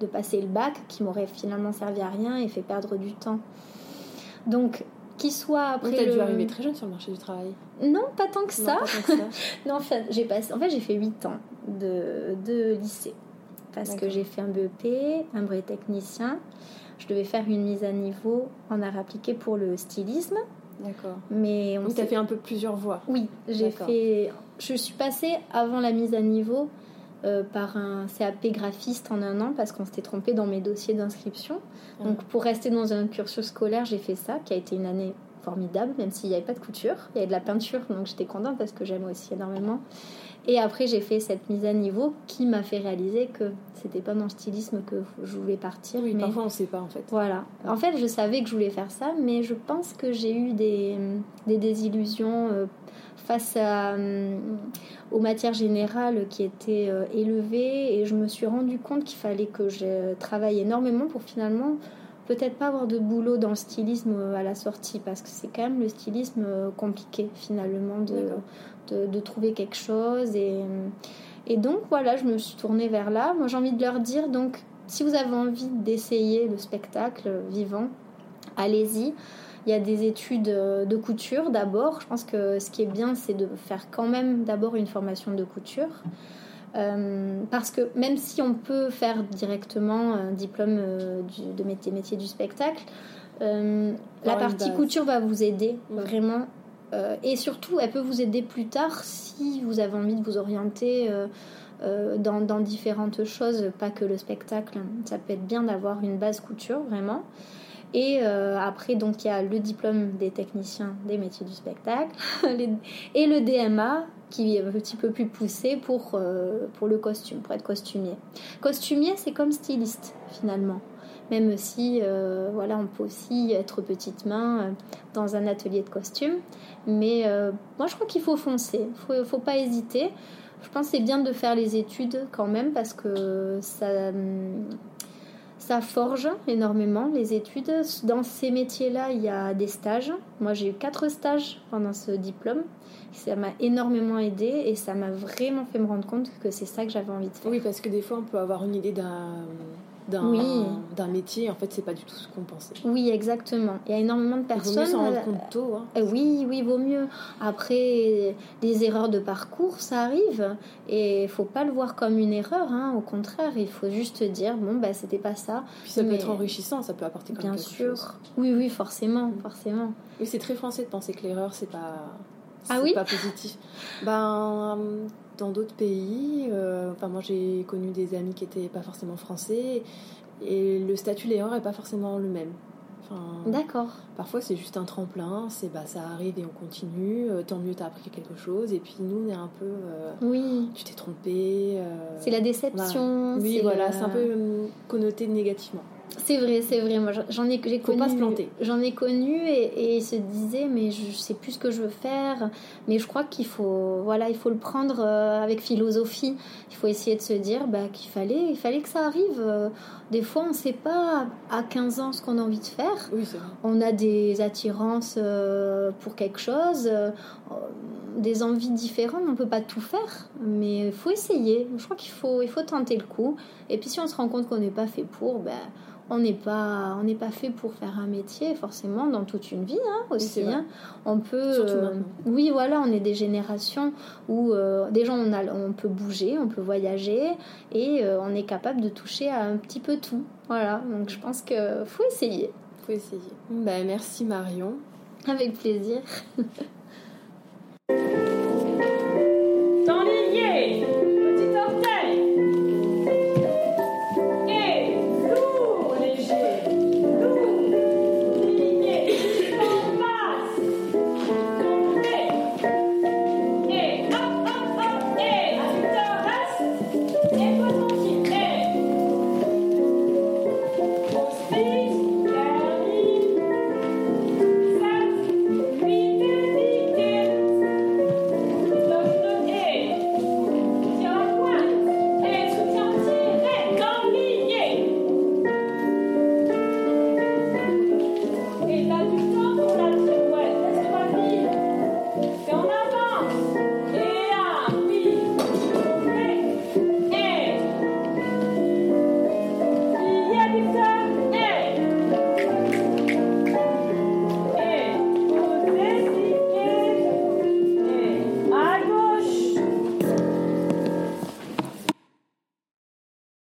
[SPEAKER 2] de passer le bac, qui m'aurait finalement servi à rien et fait perdre du temps. Donc, qui soit après.
[SPEAKER 1] Oui, t'as
[SPEAKER 2] le...
[SPEAKER 1] dû arriver très jeune sur le marché du travail.
[SPEAKER 2] Non, pas tant que ça.
[SPEAKER 1] Non, pas tant que ça.
[SPEAKER 2] non en fait, j'ai passé. En fait, j'ai fait 8 ans de, de lycée parce que j'ai fait un BEP, un brevet technicien. Je devais faire une mise à niveau en art appliqué pour le stylisme.
[SPEAKER 1] D'accord.
[SPEAKER 2] Mais on
[SPEAKER 1] Donc, t'as fait un peu plusieurs voies.
[SPEAKER 2] Oui, j'ai fait. Je suis passée avant la mise à niveau par un CAP graphiste en un an parce qu'on s'était trompé dans mes dossiers d'inscription. Donc pour rester dans un cursus scolaire, j'ai fait ça, qui a été une année formidable, même s'il n'y avait pas de couture. Il y avait de la peinture, donc j'étais contente parce que j'aime aussi énormément. Et après, j'ai fait cette mise à niveau qui m'a fait réaliser que c'était pas dans le stylisme que je voulais partir.
[SPEAKER 1] Oui, mais parfois on sait pas en fait.
[SPEAKER 2] Voilà. En fait, je savais que je voulais faire ça, mais je pense que j'ai eu des, des désillusions euh, face à, euh, aux matières générales qui étaient euh, élevées et je me suis rendu compte qu'il fallait que je travaille énormément pour finalement peut-être pas avoir de boulot dans le stylisme à la sortie parce que c'est quand même le stylisme compliqué finalement de, de, trouver quelque chose. Et, et donc voilà, je me suis tournée vers là. Moi j'ai envie de leur dire, donc si vous avez envie d'essayer le spectacle vivant, allez-y. Il y a des études de couture d'abord. Je pense que ce qui est bien, c'est de faire quand même d'abord une formation de couture. Euh, parce que même si on peut faire directement un diplôme euh, de métier, métier du spectacle, euh, la partie couture va vous aider vraiment euh, et surtout, elle peut vous aider plus tard si vous avez envie de vous orienter euh, euh, dans, dans, différentes choses, pas que le spectacle. Ça peut être bien d'avoir une base couture, vraiment. Et après, donc, il y a le diplôme des techniciens des métiers du spectacle et le DMA qui est un petit peu plus poussé pour, pour le costume, pour être costumier. Costumier, c'est comme styliste, finalement même si euh, voilà, on peut aussi être petite main euh, dans un atelier de costume. Mais euh, moi, je crois qu'il faut foncer, il ne faut pas hésiter. Je pense que c'est bien de faire les études quand même parce que ça, ça forge énormément les études. Dans ces métiers-là, il y a des stages. Moi, j'ai eu quatre stages pendant ce diplôme. Ça m'a énormément aidé et ça m'a vraiment fait me rendre compte que c'est ça que j'avais envie de faire.
[SPEAKER 1] Oui, parce que des fois, on peut avoir une idée d'un d'un métier, en fait, c'est pas du tout ce qu'on pensait.
[SPEAKER 2] Oui, exactement. Il y a énormément de personnes. Il vaut mieux
[SPEAKER 1] s'en rendre compte tôt. Hein.
[SPEAKER 2] Euh, oui, oui, vaut mieux. Après, des erreurs de parcours, ça arrive. Et il faut pas le voir comme une erreur. Hein. Au contraire, il faut juste dire bon, bah, c'était pas ça.
[SPEAKER 1] Puis ça peut être enrichissant, ça peut apporter
[SPEAKER 2] quand Bien
[SPEAKER 1] quelque
[SPEAKER 2] sûr.
[SPEAKER 1] Chose.
[SPEAKER 2] Oui, oui, forcément, forcément.
[SPEAKER 1] Oui, c'est très français de penser que l'erreur, c'est pas.
[SPEAKER 2] Ah oui
[SPEAKER 1] pas positif. Ben, dans d'autres pays, euh, enfin moi j'ai connu des amis qui étaient pas forcément français et le statut l'erreur est pas forcément le même.
[SPEAKER 2] D'accord.
[SPEAKER 1] Parfois c'est juste un tremplin, c'est bah ça arrive et on continue. Euh, tant mieux t'as appris quelque chose et puis nous on est un peu. Euh,
[SPEAKER 2] oui.
[SPEAKER 1] Tu t'es trompé.
[SPEAKER 2] c'est la déception.
[SPEAKER 1] Oui voilà, c'est un peu connoté négativement.
[SPEAKER 2] C'est vrai, c'est vrai. Moi, j'en ai, j'ai
[SPEAKER 1] connu. pas se planter.
[SPEAKER 2] J'en ai connu et, et se disait, mais je sais plus ce que je veux faire. Mais je crois qu'il faut, voilà, il faut le prendre euh, avec philosophie. Il faut essayer de se dire, bah, qu'il fallait, il fallait que ça arrive. Euh, des fois, on ne sait pas à 15 ans ce qu'on a envie de faire.
[SPEAKER 1] Oui, c'est vrai.
[SPEAKER 2] On a des attirances euh, pour quelque chose, des envies différentes. On peut pas tout faire, mais il faut essayer. Je crois qu'il faut, il faut tenter le coup. Et puis, si on se rend compte qu'on n'est pas fait pour, ben on n'est pas on n'est pas fait pour faire un métier forcément dans toute une vie hein, aussi hein. on peut
[SPEAKER 1] euh,
[SPEAKER 2] oui voilà on est des générations où euh, déjà on a on peut bouger on peut voyager et euh, on est capable de toucher à un petit peu tout voilà. Donc je pense que faut essayer.
[SPEAKER 1] Faut essayer. Ben, merci Marion.
[SPEAKER 2] Avec plaisir